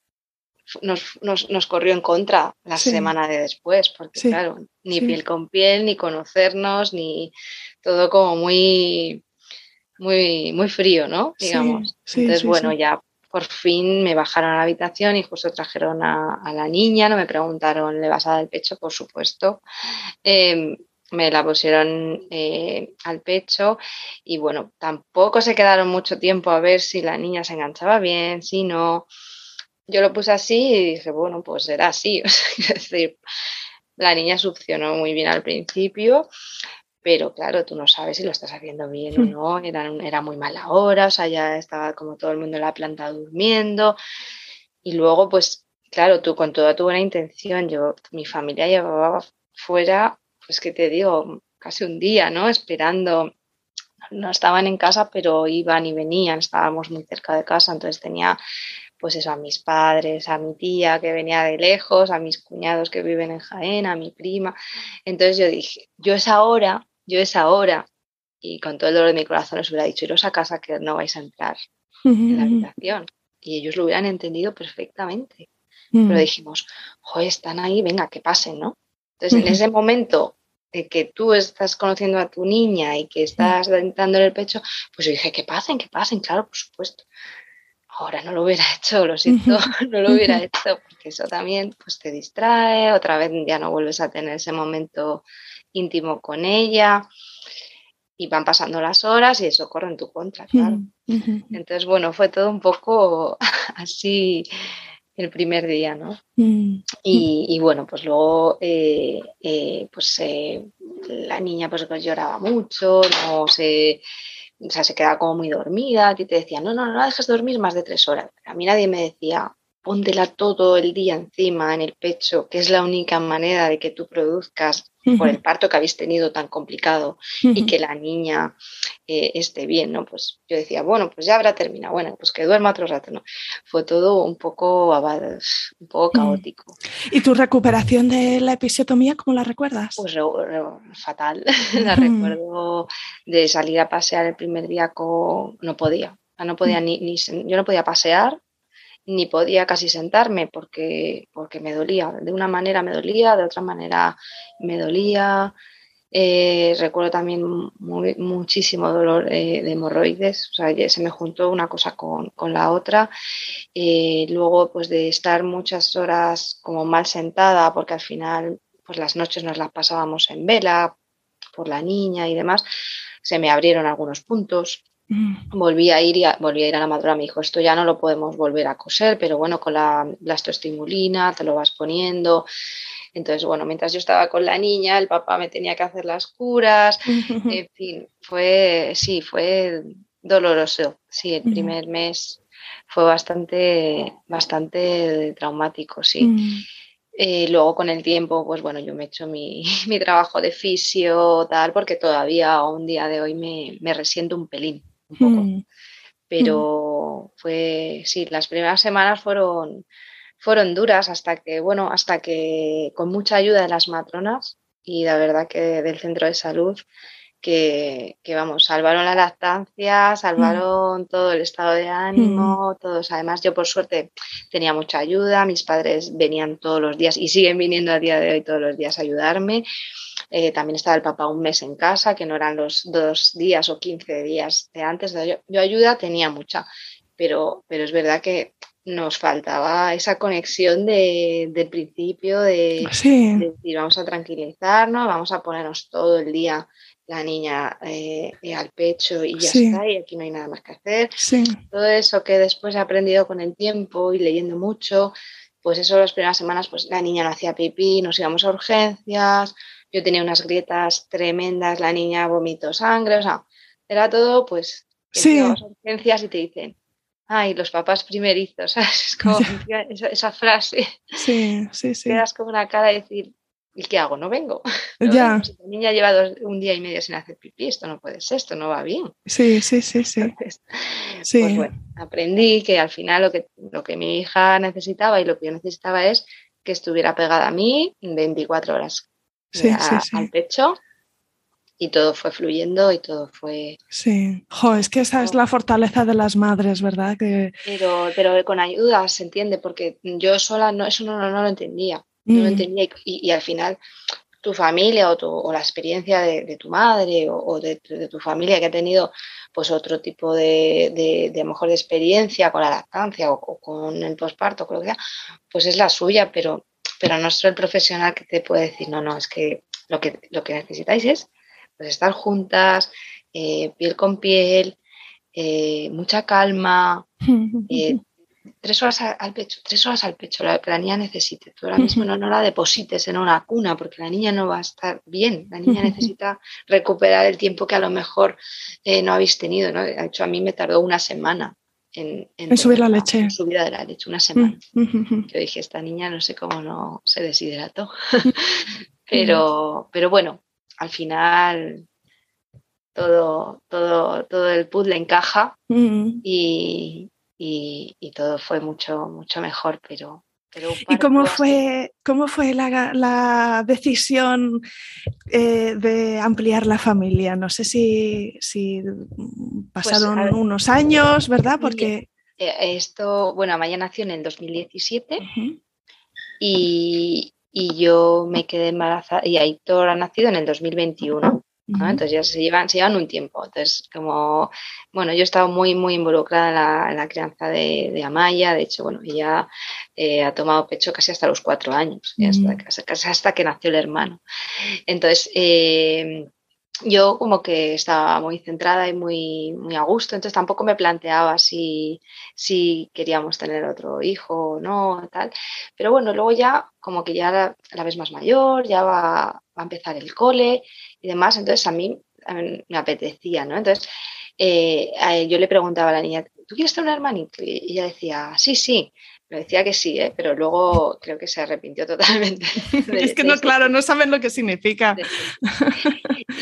Speaker 1: nos, nos, nos corrió en contra la
Speaker 2: Sí.
Speaker 1: semana de después, porque
Speaker 2: Sí,
Speaker 1: claro, ni
Speaker 2: sí.
Speaker 1: piel con piel, ni conocernos, ni todo como muy, muy, muy frío, ¿no? Digamos.
Speaker 2: sí,
Speaker 1: Entonces,
Speaker 2: sí,
Speaker 1: bueno, ya por fin me bajaron a la habitación y justo trajeron a, a la niña, no me preguntaron, ¿le vas a dar el pecho? Por supuesto. Eh, me la pusieron eh, al pecho y bueno, tampoco se quedaron mucho tiempo a ver si la niña se enganchaba bien, si no. Yo lo puse así y dije, bueno, pues será así. Es decir, la niña succionó muy bien al principio, pero claro, tú no sabes si lo estás haciendo bien o
Speaker 2: Mm.
Speaker 1: no. Era, era muy mala hora, o sea, ya estaba como todo el mundo en la planta durmiendo. Y luego, pues, claro, tú con toda tu buena intención, yo, mi familia llevaba fuera, pues, ¿qué te digo? Casi un día, ¿no? Esperando. No estaban en casa, pero iban y venían, estábamos muy cerca de casa, entonces tenía pues eso, a mis padres, a mi tía que venía de lejos, a mis cuñados que viven en Jaén, a mi prima. Entonces yo dije, yo esa hora, yo esa hora, y con todo el dolor de mi corazón les hubiera dicho, iros a casa que no vais a entrar en la habitación. Y ellos lo hubieran entendido perfectamente.
Speaker 2: mm,
Speaker 1: Pero dijimos, joder, están ahí, venga, que pasen, ¿no? Entonces, en ese momento de que tú estás conociendo a tu niña y que estás dándole el pecho, pues yo dije, que pasen, que pasen, claro, por supuesto. Ahora no lo hubiera hecho, lo siento, no lo hubiera hecho, porque eso también pues te distrae, otra vez ya no vuelves a tener ese momento íntimo con ella y van pasando las horas y eso corre en tu contra, claro.
Speaker 2: mm.
Speaker 1: Entonces, bueno, fue todo un poco así el primer día, ¿no?
Speaker 2: Mm,
Speaker 1: Y, y bueno, pues luego eh, eh, pues eh, la niña pues, pues lloraba mucho, no se, o sea, se quedaba como muy dormida, a ti te decía, no, no, no la dejes dormir más de tres horas. A mí nadie me decía, póntela todo el día encima, en el pecho, que es la única manera de que tú produzcas por el parto que habéis tenido tan complicado y que la niña eh, esté bien, ¿no? Pues yo decía, bueno, pues ya habrá terminado, bueno, pues que duerma otro rato, ¿no? Fue todo un poco, un poco caótico.
Speaker 2: ¿Y tu recuperación de la episiotomía, cómo la recuerdas?
Speaker 1: Pues re, re, fatal, la recuerdo de salir a pasear el primer día con... no podía, no podía ni, ni, yo no podía pasear ni podía casi sentarme porque, porque me dolía. De una manera me dolía, de otra manera me dolía. Eh, recuerdo también muchísimo dolor eh, de hemorroides, o sea, se me juntó una cosa con, la otra. Eh, luego, pues de estar muchas horas como mal sentada, porque al final, pues las noches nos las pasábamos en vela por la niña y demás, se me abrieron algunos puntos. Mm. Volví a ir y a, volví a ir a la madrugada, me dijo, esto ya no lo podemos volver a coser, pero bueno, con la blastoestimulina te lo vas poniendo. Entonces, bueno, mientras yo estaba con la niña, el papá me tenía que hacer las curas, en fin, fue, sí, fue doloroso. Sí, el primer mes fue bastante, bastante traumático, sí. Mm. Eh, luego con el tiempo, pues bueno, yo me he hecho mi, trabajo de fisio, tal, porque todavía a un día de hoy me, me resiento un pelín, un poco. Mm. Pero fue, sí, las primeras semanas fueron, fueron duras hasta que, bueno, hasta que con mucha ayuda de las matronas y la verdad que del centro de salud, que, vamos, salvaron la lactancia, salvaron todo el estado de ánimo, todos. Además, yo por suerte tenía mucha ayuda, mis padres venían todos los días y siguen viniendo a día de hoy todos los días a ayudarme. Eh, también estaba el papá un mes en casa, que no eran los dos días o quince días de antes. Yo, yo ayuda tenía mucha, pero, pero es verdad que nos faltaba esa conexión de, del principio de, decir vamos a tranquilizarnos, vamos a ponernos todo el día la niña eh, al pecho y ya está, y aquí no hay nada más que hacer. Todo eso que después he aprendido con el tiempo y leyendo mucho, pues eso las primeras semanas, pues la niña no hacía pipí, nos íbamos a urgencias, yo tenía unas grietas tremendas, la niña vomitó sangre, o sea, era todo pues a urgencias y te dicen, ay, los papás primerizos, ¿sabes? Es como esa, frase.
Speaker 2: Sí, sí, sí.
Speaker 1: Quedas como una cara de decir, ¿y qué hago? No vengo.
Speaker 2: Ya.
Speaker 1: Si la niña lleva un día y medio sin hacer pipí, esto no puede ser, esto no va bien.
Speaker 2: Sí, sí, sí, sí.
Speaker 1: sí. Pues bueno, aprendí que al final lo que, lo que mi hija necesitaba y lo que yo necesitaba es que estuviera pegada a mí 24 horas
Speaker 2: sí,
Speaker 1: al pecho y todo fue fluyendo y todo fue...
Speaker 2: Sí, jo, es que esa es la fortaleza de las madres, ¿verdad? Que...
Speaker 1: Pero, pero con ayuda se entiende, porque yo sola no, eso no, no, lo entendía. No lo mm. entendía y, al final tu familia o, tu, o la experiencia de, tu madre o, de, tu familia que ha tenido pues otro tipo de, de, de mejor de experiencia con la lactancia o, con el posparto, lo que sea, pues es la suya, pero, pero no soy el profesional que te puede decir, no, no, es que lo que, lo que necesitáis es pues estar juntas, eh, piel con piel, eh, mucha calma, eh, tres horas al pecho, tres horas al pecho, la que la niña necesite. Tú ahora mismo no, no la deposites en una cuna porque la niña no va a estar bien, la niña necesita recuperar el tiempo que a lo mejor no habéis tenido. ¿no? De hecho, a mí me tardó una semana en,
Speaker 2: subir la leche.
Speaker 1: Subida de la leche, una semana. Yo dije, esta niña no sé cómo no se deshidrató. pero, pero bueno, al final todo, todo, todo el puzzle encaja mm. y, todo fue mucho, mucho mejor, pero...
Speaker 2: ¿Y cómo fue, cómo fue la, decisión eh, de ampliar la familia? No sé si, si pasaron pues, unos años, ¿verdad? Porque...
Speaker 1: Eh, esto, bueno, Amaya nació en el 2017 y, y yo me quedé embarazada y Aitor ha nacido en el 2021. Entonces ya se llevan, se llevan un tiempo. Entonces, como, bueno, yo he estado muy, muy involucrada en la, crianza de, Amaya. De hecho, bueno, ella eh, ha tomado pecho casi hasta los cuatro años, hasta, casi hasta que nació el hermano. Entonces, eh, yo como que estaba muy centrada y muy, muy a gusto, entonces tampoco me planteaba si, si queríamos tener otro hijo o no, tal. Pero bueno, luego ya como que ya la, la vez más mayor, ya va, va, a empezar el cole y demás, entonces a mí, me apetecía, ¿no? Entonces eh, yo le preguntaba a la niña, ¿tú quieres tener un hermanito? Y ella decía, sí, sí. Me decía que sí, ¿eh? pero luego creo que se arrepintió totalmente.
Speaker 2: es que no, claro, no saben lo que significa.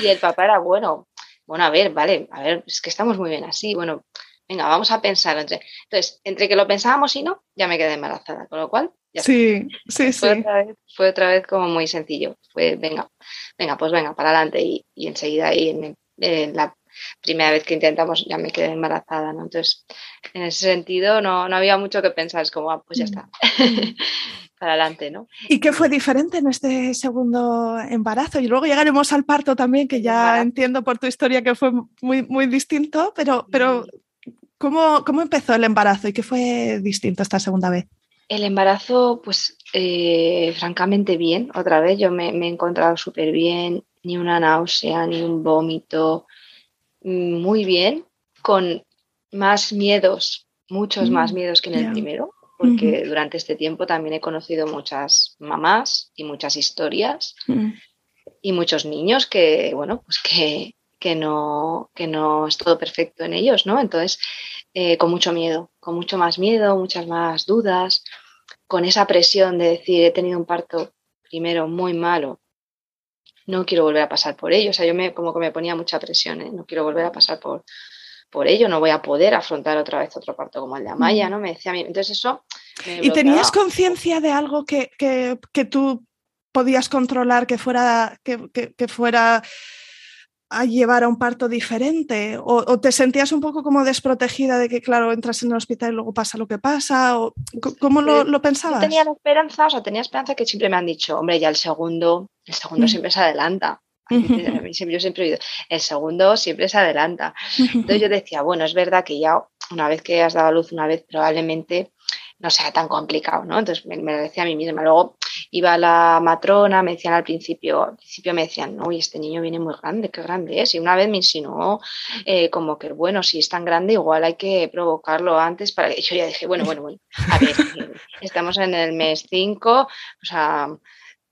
Speaker 1: y el papá era bueno. Bueno, a ver, vale, a ver, es que estamos muy bien así. Bueno, venga, vamos a pensar. Entre... Entonces, entre que lo pensábamos y no, ya me quedé embarazada, con lo cual. Ya
Speaker 2: sí, sí,
Speaker 1: fue
Speaker 2: sí.
Speaker 1: Otra vez, fue otra vez como muy sencillo. Fue, venga, venga, pues venga, para adelante. Y, y enseguida ahí en, en la primera vez que intentamos ya me quedé embarazada, ¿no? Entonces, en ese sentido no, no había mucho que pensar, es como, ah, pues ya mm. está. para adelante, ¿no?
Speaker 2: ¿Y qué fue diferente en este segundo embarazo? Y luego llegaremos al parto también, que ya entiendo por tu historia que fue muy, muy distinto, pero, pero ¿cómo, ¿cómo empezó el embarazo y qué fue distinto esta segunda vez?
Speaker 1: El embarazo, pues eh, francamente bien, otra vez yo me, he encontrado súper bien, ni una náusea, ni un vómito, mm, muy bien, con más miedos, muchos más mm, miedos que en el primero, porque durante este tiempo también he conocido muchas mamás y muchas historias mm. y muchos niños que, bueno, pues que, que, no, que no es todo perfecto en ellos, ¿no? Entonces, eh, con mucho miedo, con mucho más miedo, muchas más dudas, con esa presión de decir, he tenido un parto primero muy malo, no quiero volver a pasar por ello, o sea, yo me, como que me ponía mucha presión, ¿eh? no quiero volver a pasar por, por ello, no voy a poder afrontar otra vez otro parto como el de Amaya, ¿no? Me decía a mí, entonces eso...
Speaker 2: ¿Y tenías conciencia de algo que, tú podías controlar, que fuera, que, fuera a llevar a un parto diferente? O, te sentías un poco como desprotegida de que, claro, entras en el hospital y luego pasa lo que pasa? O, ¿Cómo lo, pensabas?
Speaker 1: Yo tenía la esperanza, o sea, tenía esperanza que siempre me han dicho, hombre, ya el segundo, el segundo mm. siempre se adelanta. Yo siempre he oído, el segundo siempre se adelanta. Entonces yo decía, bueno, es verdad que ya una vez que has dado a luz una vez, probablemente no sea tan complicado, ¿no? Entonces me, lo decía a mí misma. Luego iba la matrona, me decían al principio, al principio me decían, no, y este niño viene muy grande, qué grande es. Y una vez me insinuó eh, como que, bueno, si es tan grande, igual hay que provocarlo antes para que yo ya dije, bueno, bueno, bueno, a ver, estamos en el mes 5, o sea,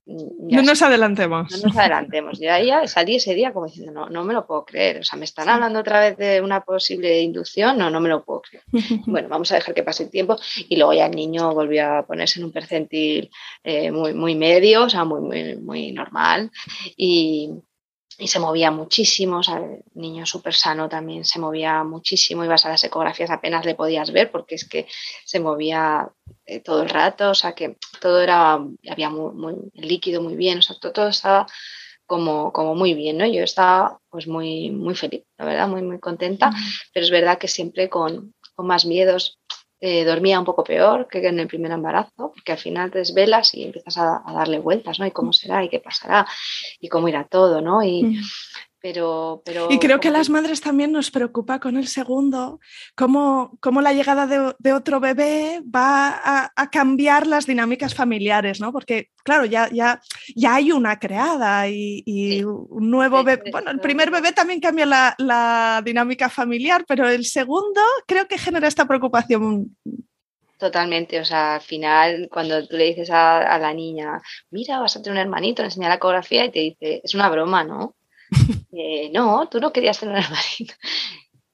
Speaker 2: no nos adelantemos.
Speaker 1: No nos adelantemos. Yo ya salí ese día como diciendo, no, no me lo puedo creer. O sea, me están hablando otra vez de una posible inducción, no, no me lo puedo creer. bueno, vamos a dejar que pase el tiempo. Y luego ya el niño volvió a ponerse en un percentil eh, muy, muy medio, o sea, muy, muy, muy normal. Y, y se movía muchísimo, o sea, el niño súper sano también se movía muchísimo, ibas a las ecografías apenas le podías ver porque es que se movía eh, todo el rato, o sea que todo era, había muy, líquido muy bien, o sea, todo, estaba como, como muy bien, ¿no? Yo estaba pues muy, muy feliz, la verdad, muy, muy contenta, pero es verdad que siempre con, con más miedos, eh, dormía un poco peor que en el primer embarazo, porque al final te desvelas y empiezas a, darle vueltas, ¿no? Y cómo será y qué pasará y cómo irá todo, ¿no? Y, pero, pero,
Speaker 2: y creo que a las madres también nos preocupa con el segundo cómo, cómo la llegada de, otro bebé va a, cambiar las dinámicas familiares, ¿no? Porque, claro, ya, ya, ya hay una creada y, un nuevo bebé. Bueno, el primer bebé también cambia la, dinámica familiar, pero el segundo creo que genera esta preocupación
Speaker 1: Totalmente, o sea, al final cuando tú le dices a, la niña, mira, vas a tener un hermanito, enseña la ecografía y te dice, es una broma, ¿no? Eh, no, tú no querías tener un hermanito.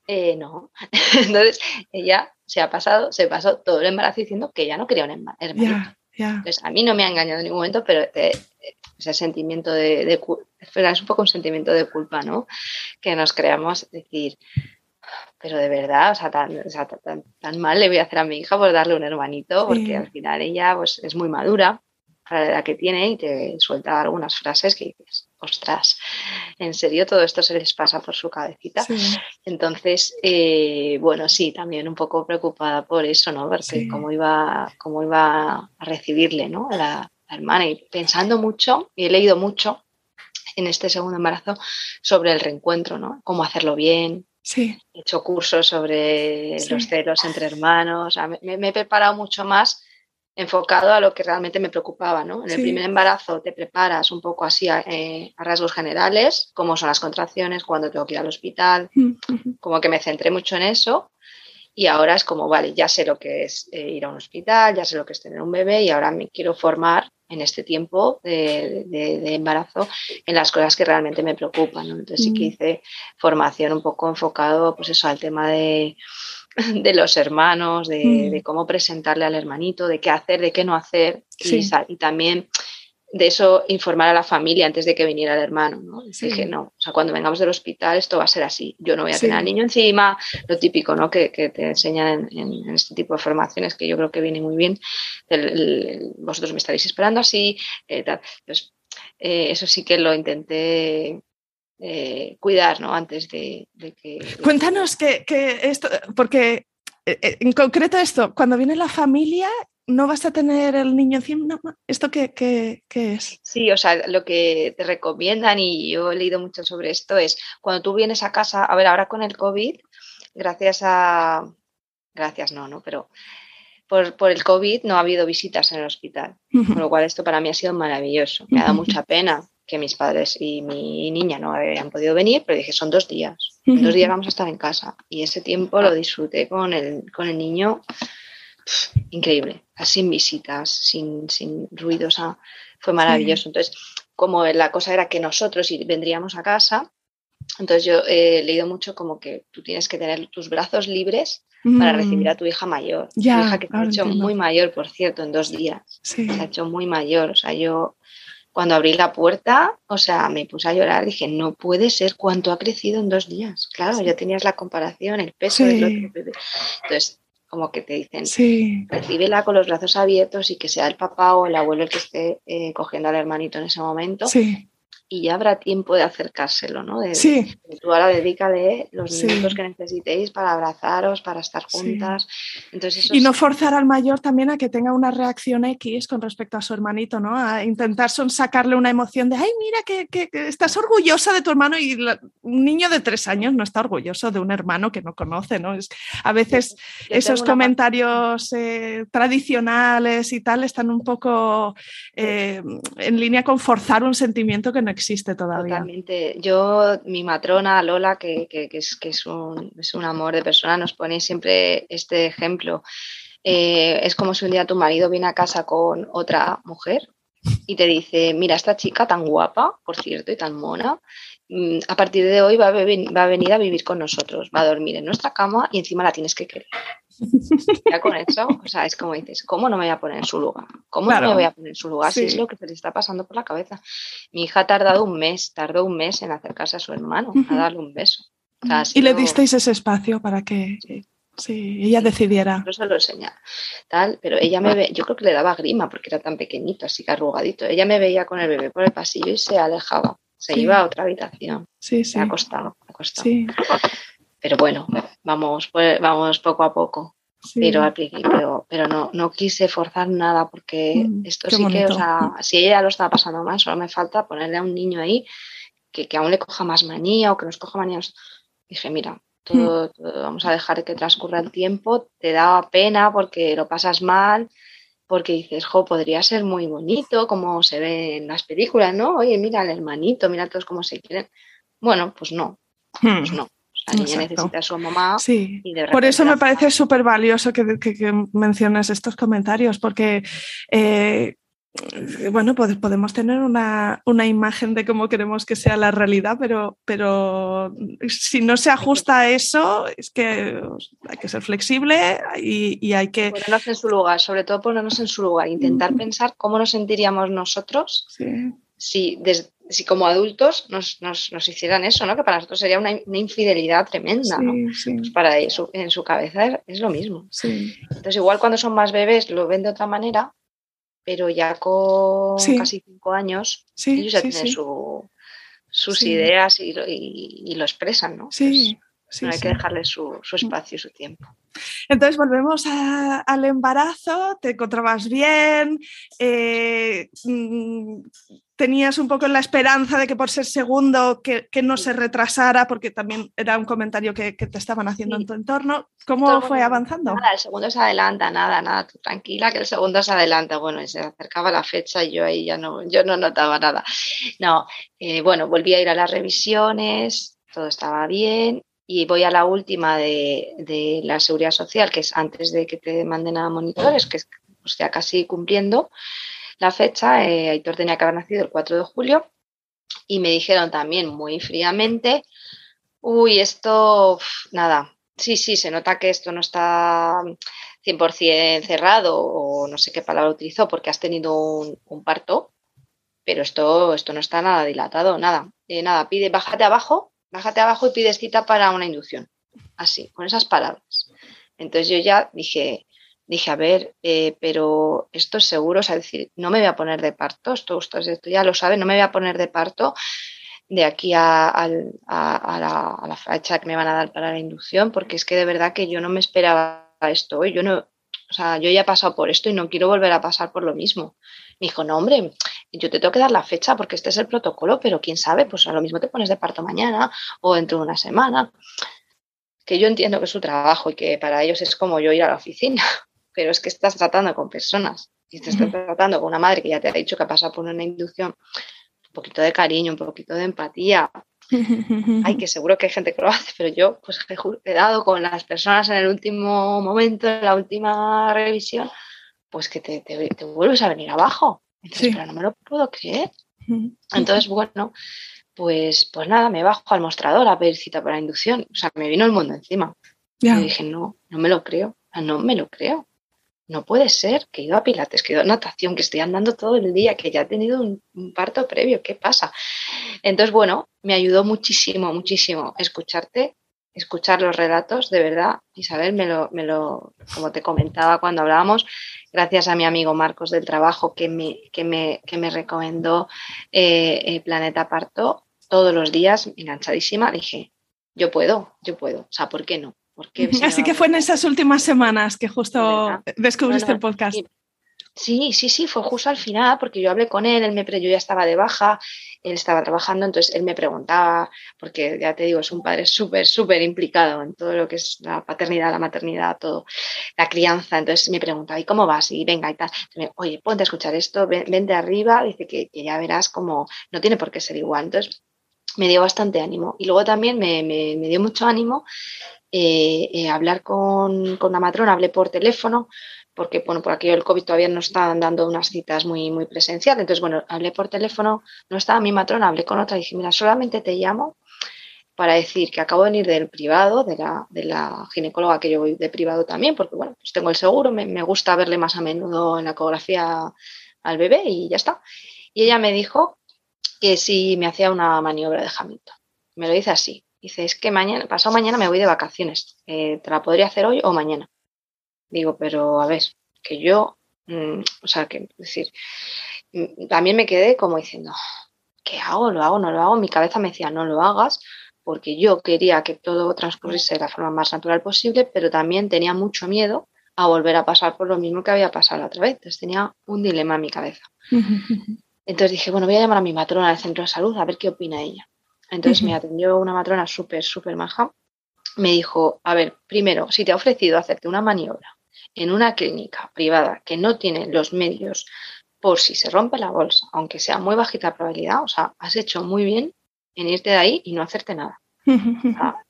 Speaker 1: Eh, no. Entonces, ella se ha pasado, se pasó todo el embarazo diciendo que ella no quería un hermanito. Entonces, a mí no me ha engañado en ningún momento, pero eh, ese sentimiento de, es un poco un sentimiento de culpa, ¿no? Que nos creamos decir, pero de verdad, o sea, tan, tan, mal le voy a hacer a mi hija por darle un hermanito, porque al final ella pues, es muy madura para la edad que tiene y te suelta algunas frases que dices, ostras, en serio todo esto se les pasa por su cabecita. Entonces, eh, bueno, sí, también un poco preocupada por eso, ¿no? Porque cómo, iba, cómo iba a recibirle, ¿no? La, la hermana y pensando mucho, y he leído mucho en este segundo embarazo sobre el reencuentro, ¿no? Cómo hacerlo bien.
Speaker 2: Sí.
Speaker 1: He hecho cursos sobre los celos entre hermanos. me, me, he preparado mucho más enfocado a lo que realmente me preocupaba, ¿no? En el primer embarazo te preparas un poco así eh, a, rasgos generales, cómo son las contracciones, cuándo tengo que ir al hospital, como que me centré mucho en eso y ahora es como, vale, ya sé lo que es eh, ir a un hospital, ya sé lo que es tener un bebé y ahora me quiero formar en este tiempo de, embarazo en las cosas que realmente me preocupan, ¿no? Entonces sí que hice formación un poco enfocado, pues eso, al tema de de los hermanos, de, mm. cómo presentarle al hermanito, de qué hacer, de qué no hacer y, también de eso informar a la familia antes de que viniera el hermano. ¿no? Dije, no, o sea, cuando vengamos del hospital esto va a ser así. Yo no voy a tener al niño encima, lo típico ¿no? que, te enseñan en, este tipo de formaciones que yo creo que viene muy bien. vosotros me estaréis esperando así. Eh, pues, eh, eso sí que lo intenté eh, cuidar ¿no? antes de, que...
Speaker 2: Cuéntanos que, esto, porque eh, eh, en concreto esto, cuando viene la familia, no vas a tener el niño encima. ¿Esto qué, qué, qué, es?
Speaker 1: Sí, o sea, lo que te recomiendan, y yo he leído mucho sobre esto, es cuando tú vienes a casa, a ver, ahora con el COVID, gracias a, gracias no, ¿no? Pero por, por el COVID no ha habido visitas en el hospital, con lo cual esto para mí ha sido maravilloso. Me ha dado mucha pena que mis padres y mi niña no habían podido venir, pero dije, son dos días, en dos días vamos a estar en casa. Y ese tiempo lo disfruté con el, con el niño increíble, sin visitas, sin, sin ruidos, fue maravilloso. Entonces, como la cosa era que nosotros vendríamos a casa, entonces yo he leído mucho como que tú tienes que tener tus brazos libres para recibir mm. a tu hija mayor. tu hija que se ha hecho muy mayor, por cierto, en dos días. Se ha hecho muy mayor. O sea, yo cuando abrí la puerta, o sea, me puse a llorar, dije, no puede ser cuánto ha crecido en dos días. Claro, ya tenías la comparación, el peso del otro bebé. Entonces, como que te dicen, sí. recíbela con los brazos abiertos y que sea el papá o el abuelo el que esté eh, cogiendo al hermanito en ese momento. Sí y ya habrá tiempo de acercárselo, ¿no? De, sí. tú ahora dedícale los minutos que necesitéis para abrazaros, para estar juntas. Entonces,
Speaker 2: y no forzar al mayor también a que tenga una reacción X con respecto a su hermanito, ¿no? A intentar sacarle una emoción de, ay, mira, que, que, estás orgullosa de tu hermano y un niño de tres años no está orgulloso de un hermano que no conoce, ¿no? Es, a veces esos comentarios eh, tradicionales y tal están un poco eh, en línea con forzar un sentimiento que no existe todavía.
Speaker 1: Totalmente. Yo, mi matrona Lola, que, es, que es, un, es un amor de persona, nos pone siempre este ejemplo. Eh, es como si un día tu marido viene a casa con otra mujer y te dice, mira, esta chica tan guapa, por cierto, y tan mona, mm, a partir de hoy va a, va a venir a vivir con nosotros, va a dormir en nuestra cama y encima la tienes que querer. Ya con eso, o sea, es como dices, ¿cómo no me voy a poner en su lugar? ¿Cómo no me voy a poner en su lugar si es lo que se le está pasando por la cabeza? Mi hija ha tardado un mes, tardó un mes en acercarse a su hermano, a darle un beso.
Speaker 2: Y le disteis ese espacio para que sí. ella decidiera.
Speaker 1: No se lo enseña, tal, pero ella me ve, yo creo que le daba grima porque era tan pequeñito, así que arrugadito. Ella me veía con el bebé por el pasillo y se alejaba, se iba a otra habitación. Sí, sí. Me ha costado, me ha costado. Sí. Pero bueno, vamos, pues, vamos poco a poco. Pero al principio, pero no, no quise forzar nada porque mm, esto sí que, o sea, si ella lo estaba pasando mal, solo me falta ponerle a un niño ahí que, que aún le coja más manía o que nos coja manías. Dije, mira, mm. todo, vamos a dejar que transcurra el tiempo, te da pena porque lo pasas mal, porque dices, jo, podría ser muy bonito como se ve en las películas, ¿no? Oye, mira al hermanito, mira todos cómo se quieren. Bueno, pues no, pues hmm. no. La niña necesita a su mamá.
Speaker 2: Sí. Por eso me parece súper valioso que, menciones estos comentarios, porque eh, bueno, podemos tener una, imagen de cómo queremos que sea la realidad, pero, pero si no se ajusta a eso, es que hay que ser flexible y, hay que...
Speaker 1: Ponernos en su lugar, sobre todo ponernos en su lugar, intentar pensar cómo nos sentiríamos nosotros si desde si como adultos nos, nos, hicieran eso, ¿no? Que para nosotros sería una, infidelidad tremenda, ¿no? Pues para eso, en su cabeza es, lo mismo. Entonces, igual cuando son más bebés lo ven de otra manera, pero ya con casi cinco años, ellos ya tienen sus ideas y, y, lo expresan, ¿no? Sí. no hay que dejarles su, su espacio, su tiempo.
Speaker 2: Entonces volvemos al embarazo, te encontrabas bien, eh, mm, tenías un poco la esperanza de que por ser segundo que, no se retrasara, porque también era un comentario que, te estaban haciendo en tu entorno. ¿Cómo fue avanzando?
Speaker 1: Nada, el segundo se adelanta, nada, nada, tranquila que el segundo se adelanta. Bueno, se acercaba la fecha y yo ahí ya no, yo no notaba nada. No, eh, bueno, volví a ir a las revisiones, todo estaba bien y voy a la última de, la seguridad social, que es antes de que te manden a monitores, que es pues, ya casi cumpliendo la fecha. Eh, Aitor tenía que haber nacido el 4 de julio y me dijeron también muy fríamente, uy, esto, nada, sí, sí, se nota que esto no está 100% cerrado o no sé qué palabra utilizó porque has tenido un, parto, pero esto, esto no está nada dilatado, nada. Eh, nada, pide, bájate abajo bájate abajo y pides cita para una inducción. Así, con esas palabras. Entonces yo ya dije, dije, a ver, eh, pero esto es seguro, o sea, decir, no me voy a poner de parto, esto, ustedes ya lo saben, no me voy a poner de parto de aquí a, la, fecha que me van a dar para la inducción, porque es que de verdad que yo no me esperaba esto, yo no, o sea, yo ya he pasado por esto y no quiero volver a pasar por lo mismo. Me dijo, no, hombre, yo te tengo que dar la fecha porque este es el protocolo, pero quién sabe, pues a lo mismo te pones de parto mañana o dentro de una semana. Que yo entiendo que es su trabajo y que para ellos es como yo ir a la oficina, pero es que estás tratando con personas y te estás tratando con una madre que ya te ha dicho que ha pasado por una inducción, un poquito de cariño, un poquito de empatía. Ay, que seguro que hay gente que lo hace, pero yo pues he dado con las personas en el último momento, en la última revisión, pues que te, te, vuelves a venir abajo. Entonces, pero no me lo puedo creer. Entonces, bueno, pues, pues nada, me bajo al mostrador a pedir cita para inducción. O sea, me vino el mundo encima. Y dije, no, no me lo creo. No me lo creo. No puede ser que he ido a pilates, que he ido a natación, que estoy andando todo el día, que ya he tenido un, parto previo. ¿Qué pasa? Entonces, bueno, me ayudó muchísimo, muchísimo escucharte escuchar los relatos, de verdad, Isabel, me lo, me lo, como te comentaba cuando hablábamos, gracias a mi amigo Marcos del trabajo que me, que me, que me recomendó eh, Planeta Parto, todos los días, enganchadísima, dije, yo puedo, yo puedo, o sea, ¿por qué no?
Speaker 2: Así que fue en esas últimas semanas que justo descubriste el podcast.
Speaker 1: Sí, sí, sí, fue justo al final, porque yo hablé con él, él me, yo ya estaba de baja, él estaba trabajando, entonces él me preguntaba, porque ya te digo, es un padre súper, súper implicado en todo lo que es la paternidad, la maternidad, todo, la crianza, entonces me preguntaba, ¿y cómo vas? Y venga y tal, oye, ponte a escuchar esto, vente arriba, dice que, ya verás como no tiene por qué ser igual, entonces me dio bastante ánimo. Y luego también me, me, dio mucho ánimo eh, eh, hablar con, con la matrona, hablé por teléfono, porque bueno, por aquí el COVID todavía no estaban dando unas citas muy, presenciales. Entonces, bueno, hablé por teléfono, no estaba mi matrona, hablé con otra y dije, mira, solamente te llamo para decir que acabo de venir del privado, de la, de la ginecóloga que yo voy de privado también, porque bueno, pues tengo el seguro, me, me gusta verle más a menudo en la ecografía al bebé y ya está. Y ella me dijo que si me hacía una maniobra de Hamilton. Me lo dice así. Dice, es que mañana, pasado mañana me voy de vacaciones. Eh, ¿Te la podría hacer hoy o mañana? Digo, pero a ver, que yo, mm, o sea, que decir, mm, también me quedé como diciendo, ¿qué hago? ¿Lo hago? ¿No lo hago? Mi cabeza me decía, no lo hagas, porque yo quería que todo transcurriese de la forma más natural posible, pero también tenía mucho miedo a volver a pasar por lo mismo que había pasado la otra vez. Entonces tenía un dilema en mi cabeza. Entonces dije, bueno, voy a llamar a mi matrona del centro de salud a ver qué opina ella. Entonces me atendió una matrona súper, súper maja. Me dijo, a ver, primero, si te ha ofrecido hacerte una maniobra en una clínica privada que no tiene los medios por si se rompe la bolsa, aunque sea muy bajita probabilidad, o sea, has hecho muy bien en irte de ahí y no hacerte nada.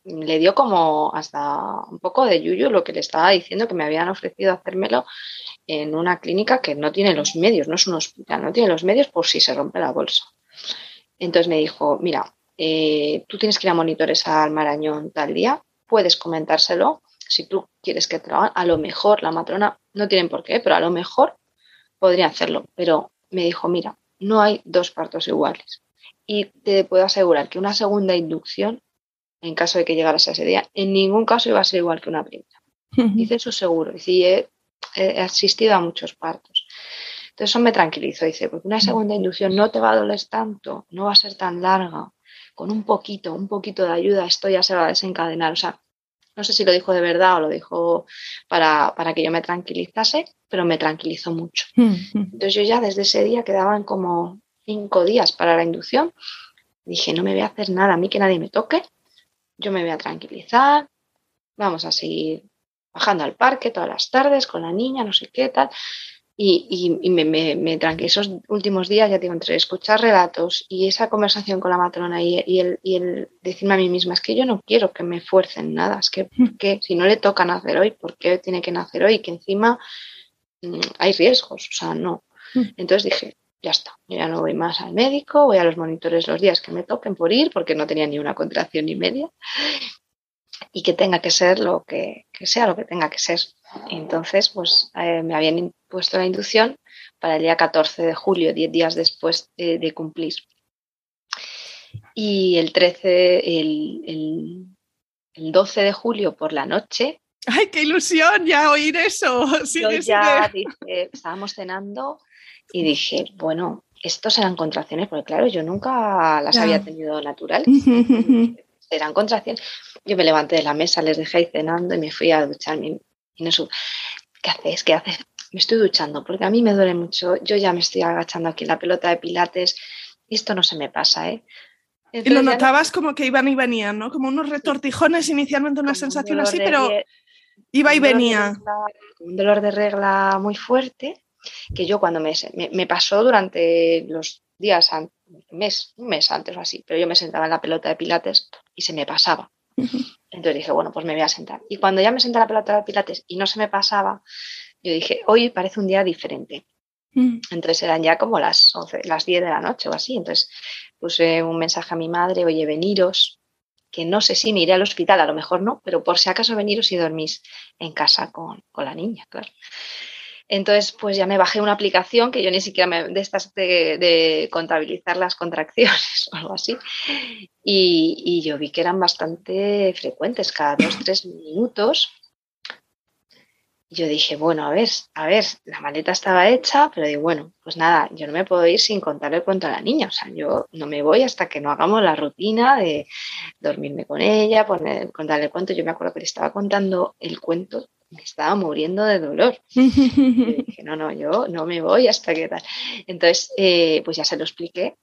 Speaker 1: le dio como hasta un poco de yuyu lo que le estaba diciendo que me habían ofrecido hacérmelo en una clínica que no tiene los medios, no es un hospital, no tiene los medios por si se rompe la bolsa. Entonces me dijo, mira, eh, tú tienes que ir a monitores al Marañón tal día, puedes comentárselo si tú quieres que trabaje, a lo mejor la matrona, no tienen por qué, pero a lo mejor podría hacerlo. Pero me dijo, mira, no hay dos partos iguales. Y te puedo asegurar que una segunda inducción, en caso de que llegaras a ese día, en ningún caso iba a ser igual que una primera. Dice eso seguro. Dice, he, he asistido a muchos partos. Entonces eso me tranquilizó. Dice, porque una segunda inducción no te va a doler tanto, no va a ser tan larga. Con un poquito, un poquito de ayuda, esto ya se va a desencadenar. O sea, no sé si lo dijo de verdad o lo dijo para, que yo me tranquilizase, pero me tranquilizó mucho. Mm, mm. Entonces yo ya desde ese día quedaban como cinco días para la inducción. Dije, no me voy a hacer nada, a mí que nadie me toque, yo me voy a tranquilizar, vamos a seguir bajando al parque todas las tardes con la niña, no sé qué tal. Y, y, me, me, me Esos últimos días, ya digo, entre escuchar relatos y esa conversación con la matrona y, y, el, y el decirme a mí misma, es que yo no quiero que me fuercen nada, es que, que si no le toca nacer hoy, ¿por qué tiene que nacer hoy? Que encima mm, hay riesgos, o sea, no. Mm. Entonces dije, ya está, yo ya no voy más al médico, voy a los monitores los días que me toquen por ir, porque no tenía ni una contracción ni media, y que tenga que ser lo que, que sea lo que tenga que ser. Entonces, pues eh, me habían puesto la inducción para el día 14 de julio, 10 días después de, cumplir. Y el 13, el, 12 de julio por la noche.
Speaker 2: ¡Ay, qué ilusión ya oír eso!
Speaker 1: yo ya dije, estábamos cenando y dije, bueno, estos eran contracciones, porque claro, yo nunca las había tenido naturales. eran contracciones. Yo me levanté de la mesa, les dejé ahí cenando y me fui a ducharme. Y no ¿qué haces? ¿Qué haces? Me estoy duchando porque a mí me duele mucho. Yo ya me estoy agachando aquí en la pelota de pilates esto no se me pasa, ¿eh?
Speaker 2: y lo notabas como que iban y venían, ¿no? Como unos retortijones inicialmente, una sensación así, pero iba y venía.
Speaker 1: un dolor de regla muy fuerte que yo cuando me, me, pasó durante los días, un mes, un mes antes o así, pero yo me sentaba en la pelota de pilates y se me pasaba. Entonces dije, bueno, pues me voy a sentar. Y cuando ya me senté en la pelota de pilates y no se me pasaba, yo dije, hoy parece un día diferente. Mm. Entonces eran ya como las 11, las 10 de la noche o así. Entonces puse un mensaje a mi madre, oye, veniros, que no sé si me iré al hospital, a lo mejor no, pero por si acaso veniros y dormís en casa con, con la niña, claro. Entonces, pues ya me bajé una aplicación que yo ni siquiera me, de estas de, contabilizar las contracciones o algo así. Y, yo vi que eran bastante frecuentes, cada dos, tres minutos. Yo dije, bueno, a ver, a ver, la maleta estaba hecha, pero digo, bueno, pues nada, yo no me puedo ir sin contarle el cuento a la niña. O sea, yo no me voy hasta que no hagamos la rutina de dormirme con ella, poner, contarle el cuento. Yo me acuerdo que le estaba contando el cuento me estaba muriendo de dolor. y dije, no, no, yo no me voy hasta que tal. Entonces, eh, pues ya se lo expliqué.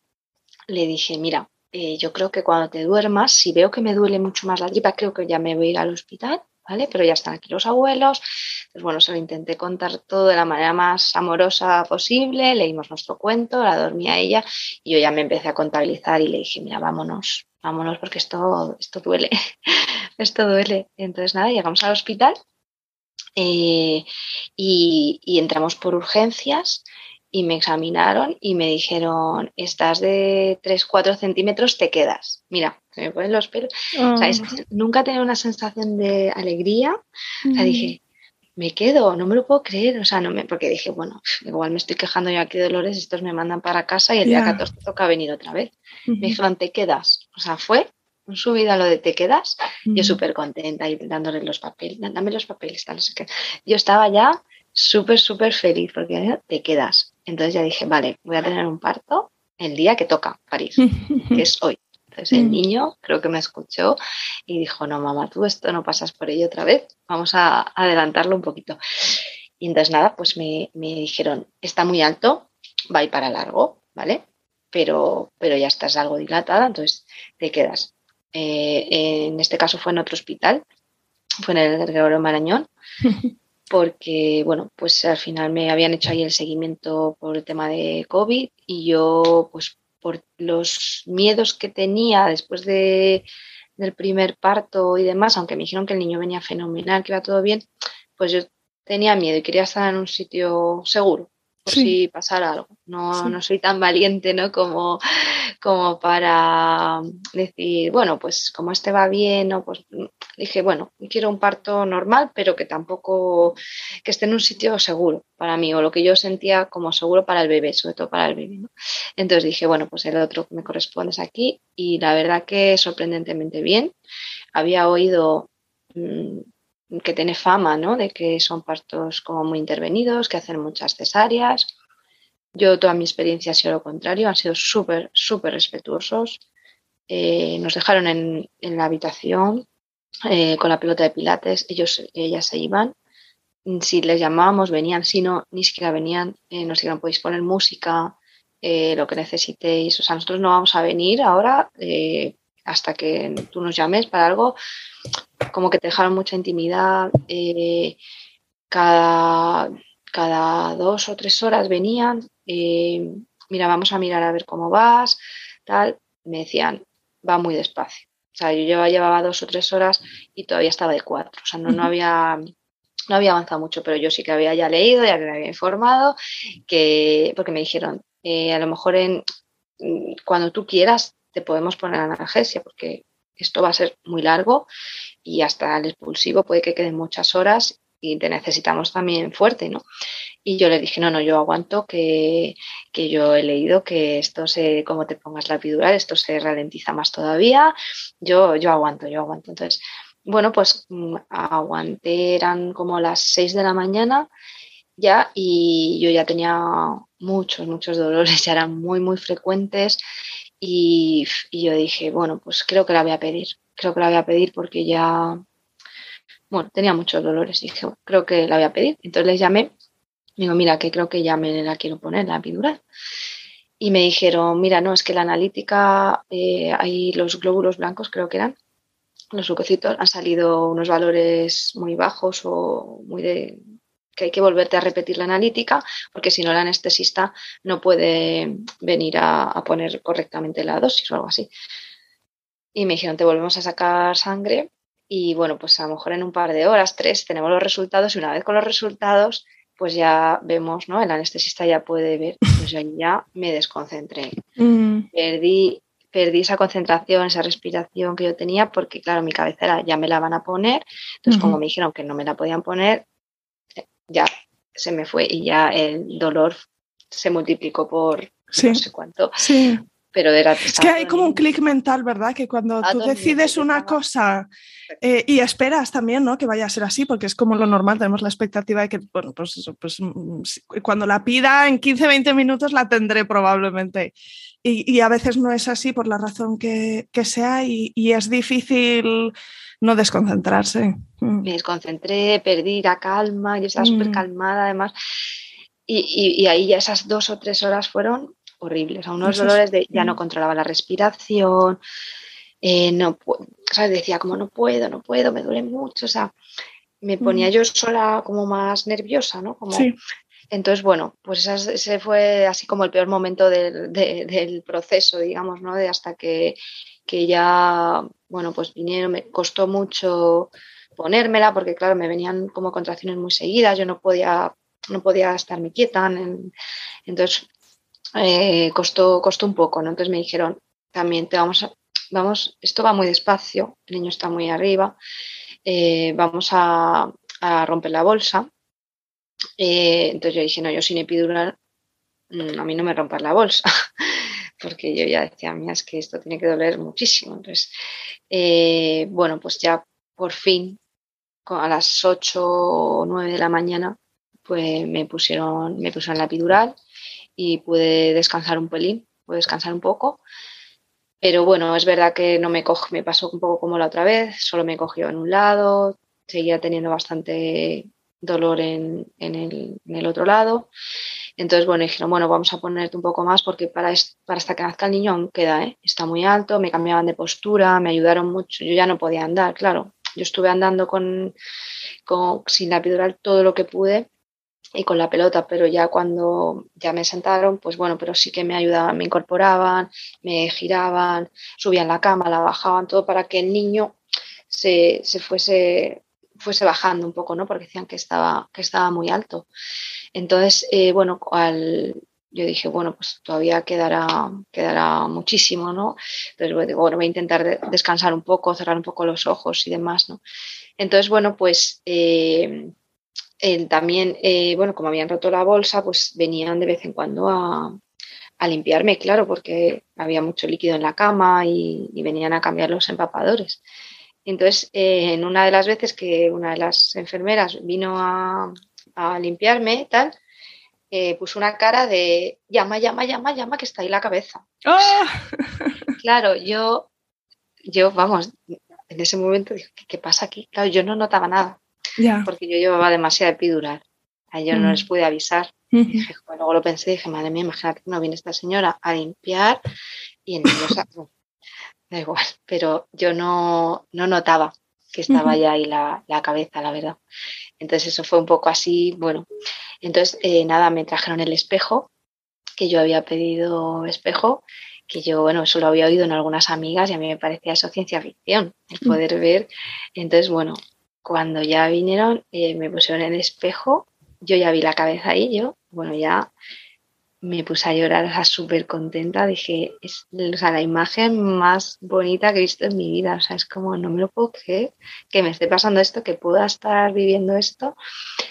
Speaker 1: Le dije, mira, eh, yo creo que cuando te duermas, si veo que me duele mucho más la tripa, creo que ya me voy a ir al hospital, ¿vale? Pero ya están aquí los abuelos. Pues bueno, se lo intenté contar todo de la manera más amorosa posible. Leímos nuestro cuento, la dormía ella y yo ya me empecé a contabilizar y le dije, mira, vámonos, vámonos porque esto, esto duele, esto duele. Entonces nada, llegamos al hospital eh, y, entramos por urgencias y me examinaron y me dijeron, estás de 3, 4 centímetros, te quedas. Mira, se me ponen los pelos. O sea, oh. nunca tenía una sensación de alegría. O sea, dije, me quedo, no me lo puedo creer. O sea, no me, porque dije, bueno, igual me estoy quejando yo aquí de dolores, estos me mandan para casa y el día 14 toca venir otra vez. Me dijeron, te quedas. O sea, fue subida lo de te quedas, yo súper contenta y dándole los papeles, dame los papeles, tal, no sé qué. Yo estaba ya súper, súper feliz porque te quedas. Entonces ya dije, vale, voy a tener un parto el día que toca París, que es hoy. Entonces el niño creo que me escuchó y dijo, no, mamá, tú esto no pasas por ello otra vez, vamos a adelantarlo un poquito. Y entonces nada, pues me, me dijeron, está muy alto, va a ir para largo, ¿vale? Pero, pero ya estás algo dilatada, entonces te quedas. Eh, en este caso fue en otro hospital, fue en el Gregorio Marañón, porque, bueno, pues al final me habían hecho ahí el seguimiento por el tema de COVID y yo, pues por los miedos que tenía después de, del primer parto y demás, aunque me dijeron que el niño venía fenomenal, que iba todo bien, pues yo tenía miedo y quería estar en un sitio seguro por si pasara algo. No, no soy tan valiente, ¿no? Como, como para decir, bueno, pues como este va bien, ¿no? Pues dije, bueno, quiero un parto normal, pero que tampoco, que esté en un sitio seguro para mí, o lo que yo sentía como seguro para el bebé, sobre todo para el bebé, ¿no? Entonces dije, bueno, pues el otro que me corresponde es aquí, y la verdad que sorprendentemente bien. Había oído mm, que tiene fama, ¿no? De que son partos como muy intervenidos, que hacen muchas cesáreas. Yo toda mi experiencia ha sido lo contrario, han sido súper, súper respetuosos. Eh, nos dejaron en, la habitación eh, con la pelota de pilates, ellos, ellas se iban. Si les llamábamos, venían, si no, ni siquiera venían. Eh, nos dijeron, podéis poner música, lo que necesitéis. O sea, nosotros no vamos a venir ahora hasta que tú nos llames para algo, como que te dejaron mucha intimidad. Eh, cada, cada dos o tres horas venían, eh, mira, vamos a mirar a ver cómo vas, tal. Me decían, va muy despacio. O sea, yo llevaba, llevaba dos o tres horas y todavía estaba de cuatro. O sea, no, no había no había avanzado mucho, pero yo sí que había ya leído, ya me había informado, que, porque me dijeron, eh, a lo mejor en, cuando tú quieras te podemos poner analgesia porque esto va a ser muy largo y hasta el expulsivo puede que queden muchas horas y te necesitamos también fuerte, ¿no? Y yo le dije, no, no, yo aguanto que, que yo he leído que esto se, como te pongas la epidural, esto se ralentiza más todavía, yo, yo aguanto, yo aguanto. Entonces, bueno, pues mm, aguanté, eran como las 6 de la mañana ya y yo ya tenía muchos, muchos dolores, ya eran muy, muy frecuentes y, yo dije, bueno, pues creo que la voy a pedir. Creo que la voy a pedir porque ya, bueno, tenía muchos dolores. Dije, creo que la voy a pedir. Entonces les llamé. Digo, mira, que creo que ya me la quiero poner, la epidural. Y me dijeron, mira, no, es que la analítica, eh, hay los glóbulos blancos, creo que eran, los leucocitos, han salido unos valores muy bajos o muy de que hay que volverte a repetir la analítica, porque si no el anestesista no puede venir a, poner correctamente la dosis o algo así. Y me dijeron, te volvemos a sacar sangre y bueno, pues a lo mejor en un par de horas, tres, tenemos los resultados y una vez con los resultados, pues ya vemos, ¿no? El anestesista ya puede ver, pues ahí ya me desconcentré. Mm. Perdí, perdí esa concentración, esa respiración que yo tenía, porque claro, mi cabecera ya me la van a poner. Entonces, como me dijeron que no me la podían poner, ya se me fue y ya el dolor se multiplicó por no sé cuánto.
Speaker 2: Sí.
Speaker 1: Pero era
Speaker 2: es que hay como un clic mental, ¿verdad? Que cuando tú decides una cosa eh, y esperas también, ¿no? Que vaya a ser así, porque es como lo normal, tenemos la expectativa de que, bueno, pues, pues mm, cuando la pida en 15, 20 minutos la tendré probablemente. Y, a veces no es así por la razón que, sea y, y es difícil no desconcentrarse.
Speaker 1: Mm. Me desconcentré, perdí la calma, yo estaba mm. súper calmada además. Y, ahí ya esas dos o tres horas fueron horribles, a unos dolores de ya no mm. controlaba la respiración, eh, no decía como no puedo, no puedo, me duele mucho, o sea, me ponía yo sola como más nerviosa, ¿no? Como, Entonces, bueno, pues ese fue así como el peor momento del, del proceso, digamos, ¿no? De hasta que que ya, bueno, pues vinieron, me costó mucho ponérmela porque, claro, me venían como contracciones muy seguidas, yo no podía, no podía estarme quieta. entonces, eh, costó, costó un poco, ¿no? Entonces me dijeron, también te vamos a, vamos, esto va muy despacio, el niño está muy arriba, eh, vamos a, romper la bolsa. Eh, entonces yo dije, no, yo sin epidural, mm, a mí no me rompas la bolsa. porque yo ya decía, mía, es que esto tiene que doler muchísimo. Entonces, bueno, pues ya por fin, a las 8 o 9 de la mañana, pues me pusieron, me pusieron la epidural y pude descansar un pelín, pude descansar un poco. Pero bueno, es verdad que no me coge, me pasó un poco como la otra vez, solo me cogió en un lado, seguía teniendo bastante dolor en, el, en el otro lado. Entonces, bueno, dijeron, bueno, vamos a ponerte un poco más porque para, para hasta que nazca el niño aún queda, ¿eh? está muy alto, me cambiaban de postura, me ayudaron mucho, yo ya no podía andar, claro. Yo estuve andando con, con, sin la epidural todo lo que pude y con la pelota, pero ya cuando ya me sentaron, pues bueno, pero sí que me ayudaban, me incorporaban, me giraban, subían la cama, la bajaban, todo para que el niño se, se fuese, fuese bajando un poco, ¿no? Porque decían que estaba, que estaba muy alto. Entonces, eh, bueno, yo dije, bueno, pues todavía quedará, quedará muchísimo, ¿no? Entonces, bueno, voy a intentar descansar un poco, cerrar un poco los ojos y demás, ¿no? Entonces, bueno, pues eh, también, eh, bueno, como habían roto la bolsa, pues venían de vez en cuando a, limpiarme, claro, porque había mucho líquido en la cama y, venían a cambiar los empapadores. Entonces, en una de las veces que una de las enfermeras vino a, a limpiarme tal, eh, puso una cara de llama, llama, llama, llama, que está ahí la cabeza. ¡Ah! Claro, yo, yo, vamos, en ese momento dije, ¿qué, pasa aquí? Claro, yo no notaba nada, porque yo llevaba demasiado epidural. A ellos no mm. les pude avisar. luego lo pensé y dije, madre mía, imagínate que no viene esta señora a limpiar y en el da igual, pero yo no, no notaba que estaba ya ahí la, la, cabeza, la verdad. Entonces eso fue un poco así, bueno. Entonces, eh, nada, me trajeron el espejo, que yo había pedido espejo, que yo, bueno, eso lo había oído en algunas amigas y a mí me parecía eso ciencia ficción, el mm. poder ver. Entonces, bueno, cuando ya vinieron, eh, me pusieron el espejo, yo ya vi la cabeza ahí, yo, bueno, ya me puse a llorar, o sea, súper contenta. Dije, es o sea, la imagen más bonita que he visto en mi vida. O sea, es como, no me lo puedo creer que me esté pasando esto, que pueda estar viviendo esto.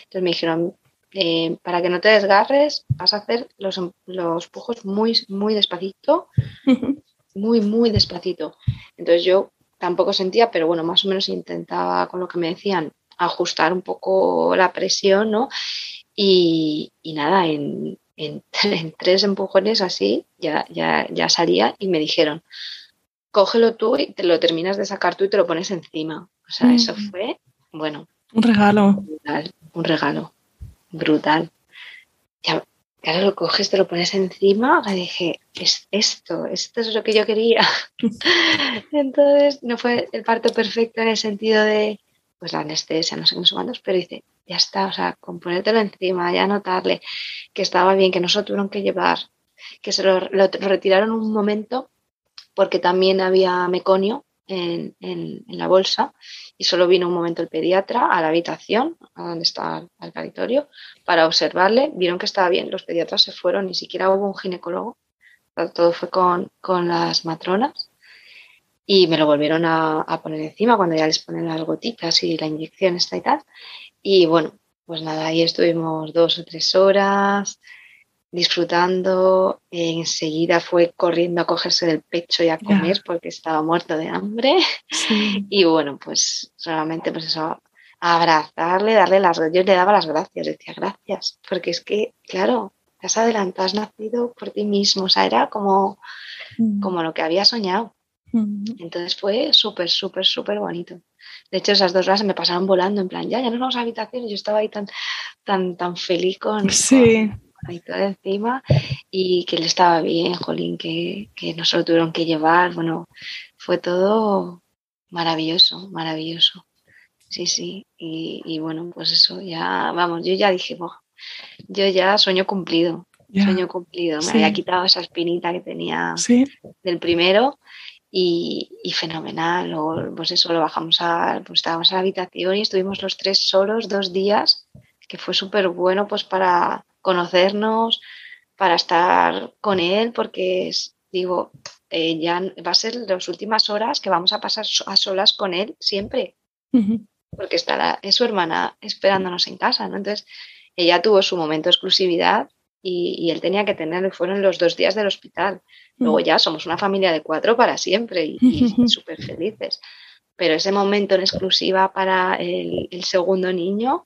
Speaker 1: Entonces me dijeron, eh, para que no te desgarres, vas a hacer los, los pujos muy, muy despacito. Muy, muy despacito. Entonces yo tampoco sentía, pero bueno, más o menos intentaba con lo que me decían ajustar un poco la presión, ¿no? Y, y nada, en, en, tres empujones así ya, ya, ya salía y me dijeron, cógelo tú y te lo terminas de sacar tú y te lo pones encima. O sea, eso fue bueno.
Speaker 2: Un regalo.
Speaker 1: un regalo. Brutal. Ya, ahora lo coges, te lo pones encima, y dije, es esto, esto es lo que yo quería. Entonces, no fue el parto perfecto en el sentido de, pues la anestesia, no sé qué cuántos, pero dice, ya está, o sea, con ponértelo encima, ya notarle que estaba bien, que no se lo tuvieron que llevar, que se lo, retiraron un momento porque también había meconio en, en, la bolsa y solo vino un momento el pediatra a la habitación, a donde está el caritorio, para observarle. Vieron que estaba bien, los pediatras se fueron, ni siquiera hubo un ginecólogo, todo fue con, con las matronas y me lo volvieron a, a, poner encima cuando ya les ponen las gotitas y la inyección está y tal. Y bueno, pues nada, ahí estuvimos dos o tres horas disfrutando. Enseguida fue corriendo a cogerse del pecho y a comer porque estaba muerto de hambre. Y bueno, pues solamente pues eso, abrazarle, darle las yo le daba las gracias, decía gracias, porque es que, claro, te has adelantado, has nacido por ti mismo, o sea, era como, mm. como lo que había soñado. Mm. Entonces fue súper, súper, súper bonito. De hecho, esas dos horas me pasaron volando, en plan, ya, ya nos vamos a habitación. Y yo estaba ahí tan, tan, tan feliz con,
Speaker 2: sí
Speaker 1: ahí todo encima y que le estaba bien, Jolín, que, que no se lo tuvieron que llevar. Bueno, fue todo maravilloso, maravilloso. Sí, sí. Y, bueno, pues eso, ya, vamos, yo ya dije, yo ya sueño cumplido, sueño cumplido. Me había quitado esa espinita que tenía del primero y, y, fenomenal. Luego, pues eso, lo bajamos a, pues estábamos a la habitación y estuvimos los tres solos dos días, que fue súper bueno pues para conocernos, para estar con él, porque digo, eh, ya va a ser las últimas horas que vamos a pasar a solas con él siempre, porque estará, es su hermana esperándonos en casa, ¿no? Entonces, ella tuvo su momento de exclusividad y, él tenía que tenerlo, fueron los dos días del hospital. Luego ya somos una familia de cuatro para siempre y, súper felices. Pero ese momento en exclusiva para el, el segundo niño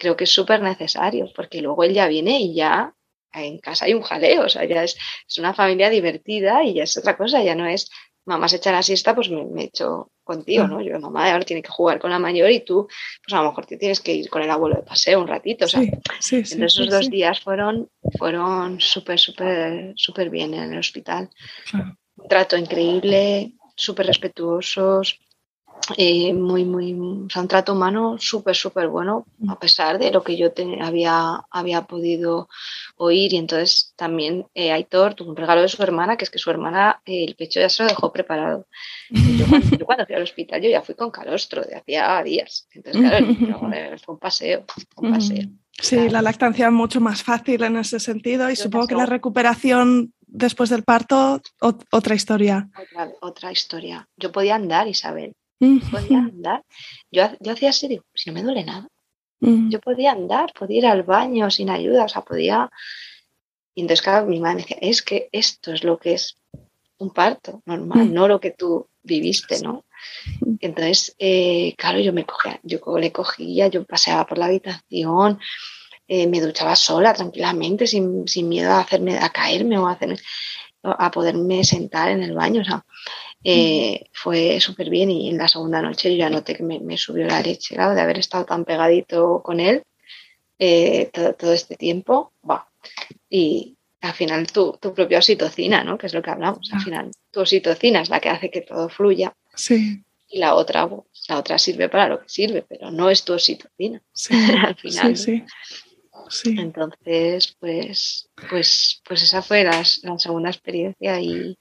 Speaker 1: creo que es súper necesario, porque luego él ya viene y ya en casa hay un jaleo, o sea, ya es, una familia divertida y ya es otra cosa, ya no es mamá se echa la siesta, pues me, me echo contigo, ¿no? Yo, mamá ahora tiene que jugar con la mayor y tú, pues a lo mejor te tienes que ir con el abuelo de paseo un ratito, o sea, esos dos días fueron, fueron súper, súper, súper bien en el hospital. Un trato increíble, súper respetuosos, eh, muy, muy, o sea, un trato humano súper, súper bueno, a pesar de lo que yo te, había, había podido oír. Y entonces también eh, Aitor tuvo un regalo de su hermana, que es que su hermana eh, el pecho ya se lo dejó preparado. Yo cuando, fui al hospital, yo ya fui con calostro de hacía días. Entonces, claro, fue un paseo, un paseo.
Speaker 2: Sí, la lactancia es mucho más fácil en ese sentido y supongo que la recuperación después del parto, otra historia.
Speaker 1: Otra, otra historia. Yo podía andar, Isabel podía andar. Yo, yo hacía así, digo, si no me duele nada. Yo podía andar, podía ir al baño sin ayuda, o sea, podía... Y entonces, claro, mi madre decía, es que esto es lo que es un parto normal, no lo que tú viviste, ¿no? Entonces, eh, claro, yo me cogía, yo le cogía, yo paseaba por la habitación, eh, me duchaba sola, tranquilamente, sin, sin, miedo a hacerme, a caerme o a hacerme, a poderme sentar en el baño. O sea, eh, fue súper bien y en la segunda noche yo ya noté que me, subió la leche, claro, de haber estado tan pegadito con él eh, todo, este tiempo. Y al final tu, tu propia oxitocina, ¿no? Que es lo que hablamos. Al ah. final tu oxitocina es la que hace que todo fluya.
Speaker 2: Sí.
Speaker 1: Y la otra, la otra sirve para lo que sirve, pero no es tu oxitocina. al final.
Speaker 2: Sí,
Speaker 1: sí. Entonces, pues, pues, pues esa fue la, la segunda experiencia y,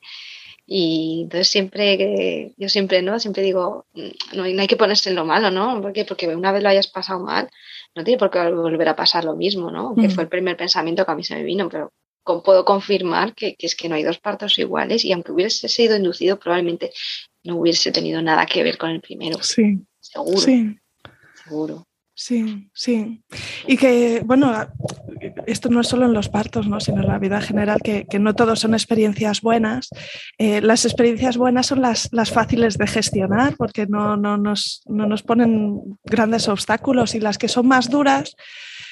Speaker 1: y entonces siempre, yo siempre, ¿no? Siempre digo, mm, no, hay que ponerse en lo malo, ¿no? Porque, porque una vez lo hayas pasado mal, no tiene por qué volver a pasar lo mismo, ¿no? Que mm. fue el primer pensamiento que a mí se me vino, pero puedo confirmar que, que, es que no hay dos partos iguales y aunque hubiese sido inducido, probablemente no hubiese tenido nada que ver con el primero.
Speaker 2: Sí.
Speaker 1: Seguro.
Speaker 2: Sí.
Speaker 1: Seguro.
Speaker 2: Sí, sí. Y que, bueno, esto no es solo en los partos, ¿no? sino en la vida general, que, no todos son experiencias buenas. Eh, las experiencias buenas son las, las fáciles de gestionar porque no, no, nos, no nos ponen grandes obstáculos y las que son más duras,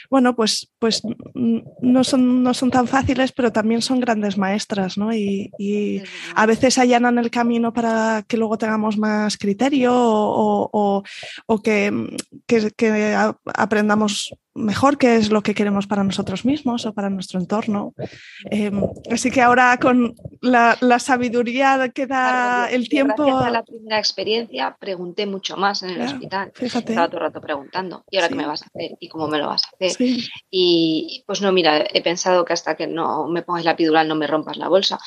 Speaker 2: bueno, pues, pues no, son, no son tan fáciles, pero también son grandes maestras, ¿no? Y, a veces allanan el camino para que luego tengamos más criterio o, que, que aprendamos mejor qué es lo que queremos para nosotros mismos o para nuestro entorno. Em, así que ahora con la, sabiduría que da el tiempo...
Speaker 1: Gracias a la primera experiencia pregunté mucho más en el hospital. Estaba todo el rato preguntando, ¿y ahora qué me vas a hacer? ¿Y cómo me lo vas a hacer? Y pues no, mira, he pensado que hasta que no me pongas la epidural no me rompas la bolsa.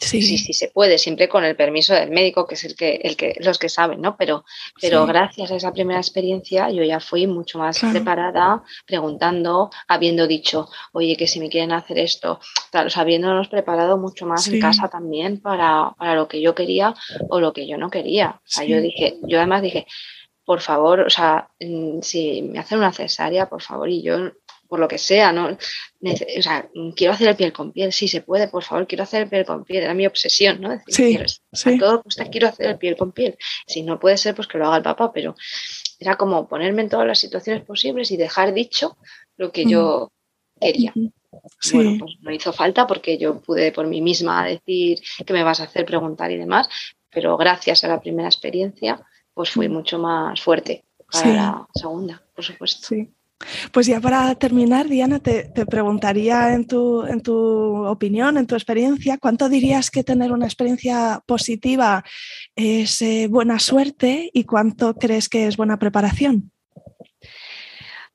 Speaker 1: Sí. sí, sí se puede, siempre con el permiso del médico, que es el que, el que, los que saben, ¿no? Pero, pero gracias a esa primera experiencia yo ya fui mucho más preparada, preguntando, habiendo dicho, oye, que si me quieren hacer esto, claro, habiéndonos preparado mucho más en casa también para, para, lo que yo quería o lo que yo no quería. O sea, yo dije, yo además dije, por favor, o sea, mm, si me hacen una cesárea, por favor, y yo por lo que sea, ¿no? O sea, quiero hacer el piel con piel, sí se puede, por favor, quiero hacer el piel con piel, era mi obsesión, ¿no?
Speaker 2: Decir, sí,
Speaker 1: a todo costa quiero hacer el piel con piel. Si no puede ser, pues que lo haga el papá, pero era como ponerme en todas las situaciones posibles y dejar dicho lo que yo quería. Sí. Bueno, pues no hizo falta porque yo pude por mí misma decir qué me vas a hacer, preguntar y demás, pero gracias a la primera experiencia, pues fui mucho más fuerte para la segunda, por supuesto.
Speaker 2: Sí. Pues ya para terminar, Diana, te, preguntaría en tu, en tu, opinión, en tu experiencia, ¿cuánto dirías que tener una experiencia positiva es eh, buena suerte y cuánto crees que es buena preparación?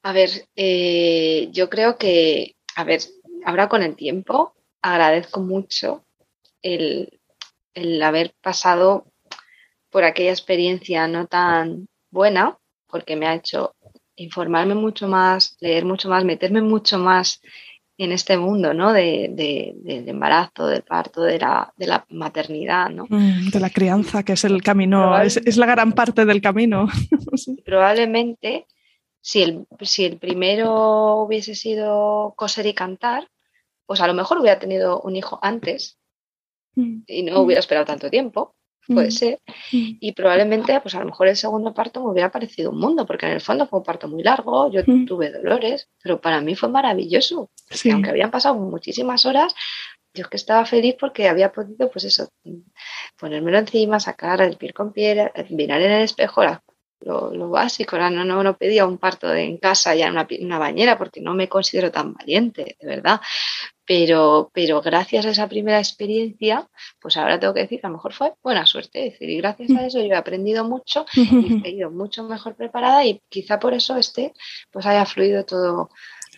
Speaker 1: A ver, eh, yo creo que, a ver, ahora con el tiempo agradezco mucho el, el haber pasado por aquella experiencia no tan buena, porque me ha hecho informarme mucho más, leer mucho más, meterme mucho más en este mundo, ¿no? De, del embarazo, del parto, de la, de la maternidad, ¿no?
Speaker 2: Mm, de la crianza, que es el camino, es, la gran parte del camino.
Speaker 1: Probablemente, si el, si el primero hubiese sido coser y cantar, pues a lo mejor hubiera tenido un hijo antes mm. y no hubiera esperado tanto tiempo puede mm. ser. Mm. Y probablemente, pues a lo mejor el segundo parto me hubiera parecido un mundo, porque en el fondo fue un parto muy largo, yo mm. tuve dolores, pero para mí fue maravilloso. Aunque habían pasado muchísimas horas, yo es que estaba feliz porque había podido, pues eso, ponérmelo encima, sacar el piel con piel, mirar en el espejo lo, básico. No, no, no pedía un parto en casa ya en una, una, bañera porque no me considero tan valiente, de verdad. Pero, pero gracias a esa primera experiencia, pues ahora tengo que decir que a lo mejor fue buena suerte. decir, y gracias a eso yo he aprendido mucho y he ido mucho mejor preparada y quizá por eso este pues haya fluido todo,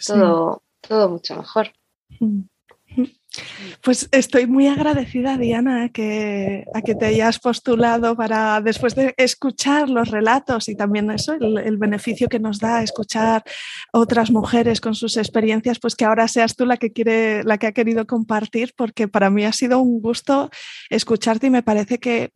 Speaker 1: todo, todo mucho mejor.
Speaker 2: Pues estoy muy agradecida, Diana, a que, a que te hayas postulado para, después de escuchar los relatos y también eso, el, beneficio que nos da escuchar otras mujeres con sus experiencias, pues que ahora seas tú la que quiere, la que ha querido compartir, porque para mí ha sido un gusto escucharte y me parece que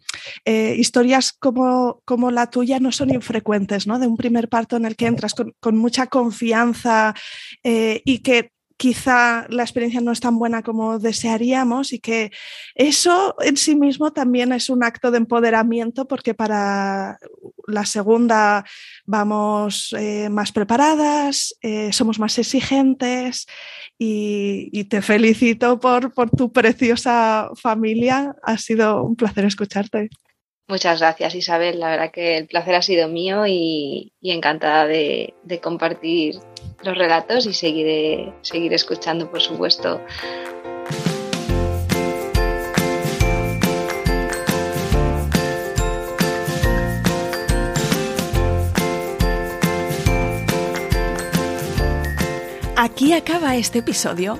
Speaker 2: eh, historias como, como, la tuya no son infrecuentes, ¿no? De un primer parto en el que entras con, mucha confianza eh, y que quizá la experiencia no es tan buena como desearíamos y que eso en sí mismo también es un acto de empoderamiento porque para la segunda vamos eh, más preparadas, eh, somos más exigentes y, te felicito por, por tu preciosa familia. Ha sido un placer escucharte.
Speaker 1: Muchas gracias Isabel, la verdad que el placer ha sido mío y, encantada de, compartir los relatos y seguiré, seguir escuchando, por supuesto.
Speaker 2: Aquí acaba este episodio.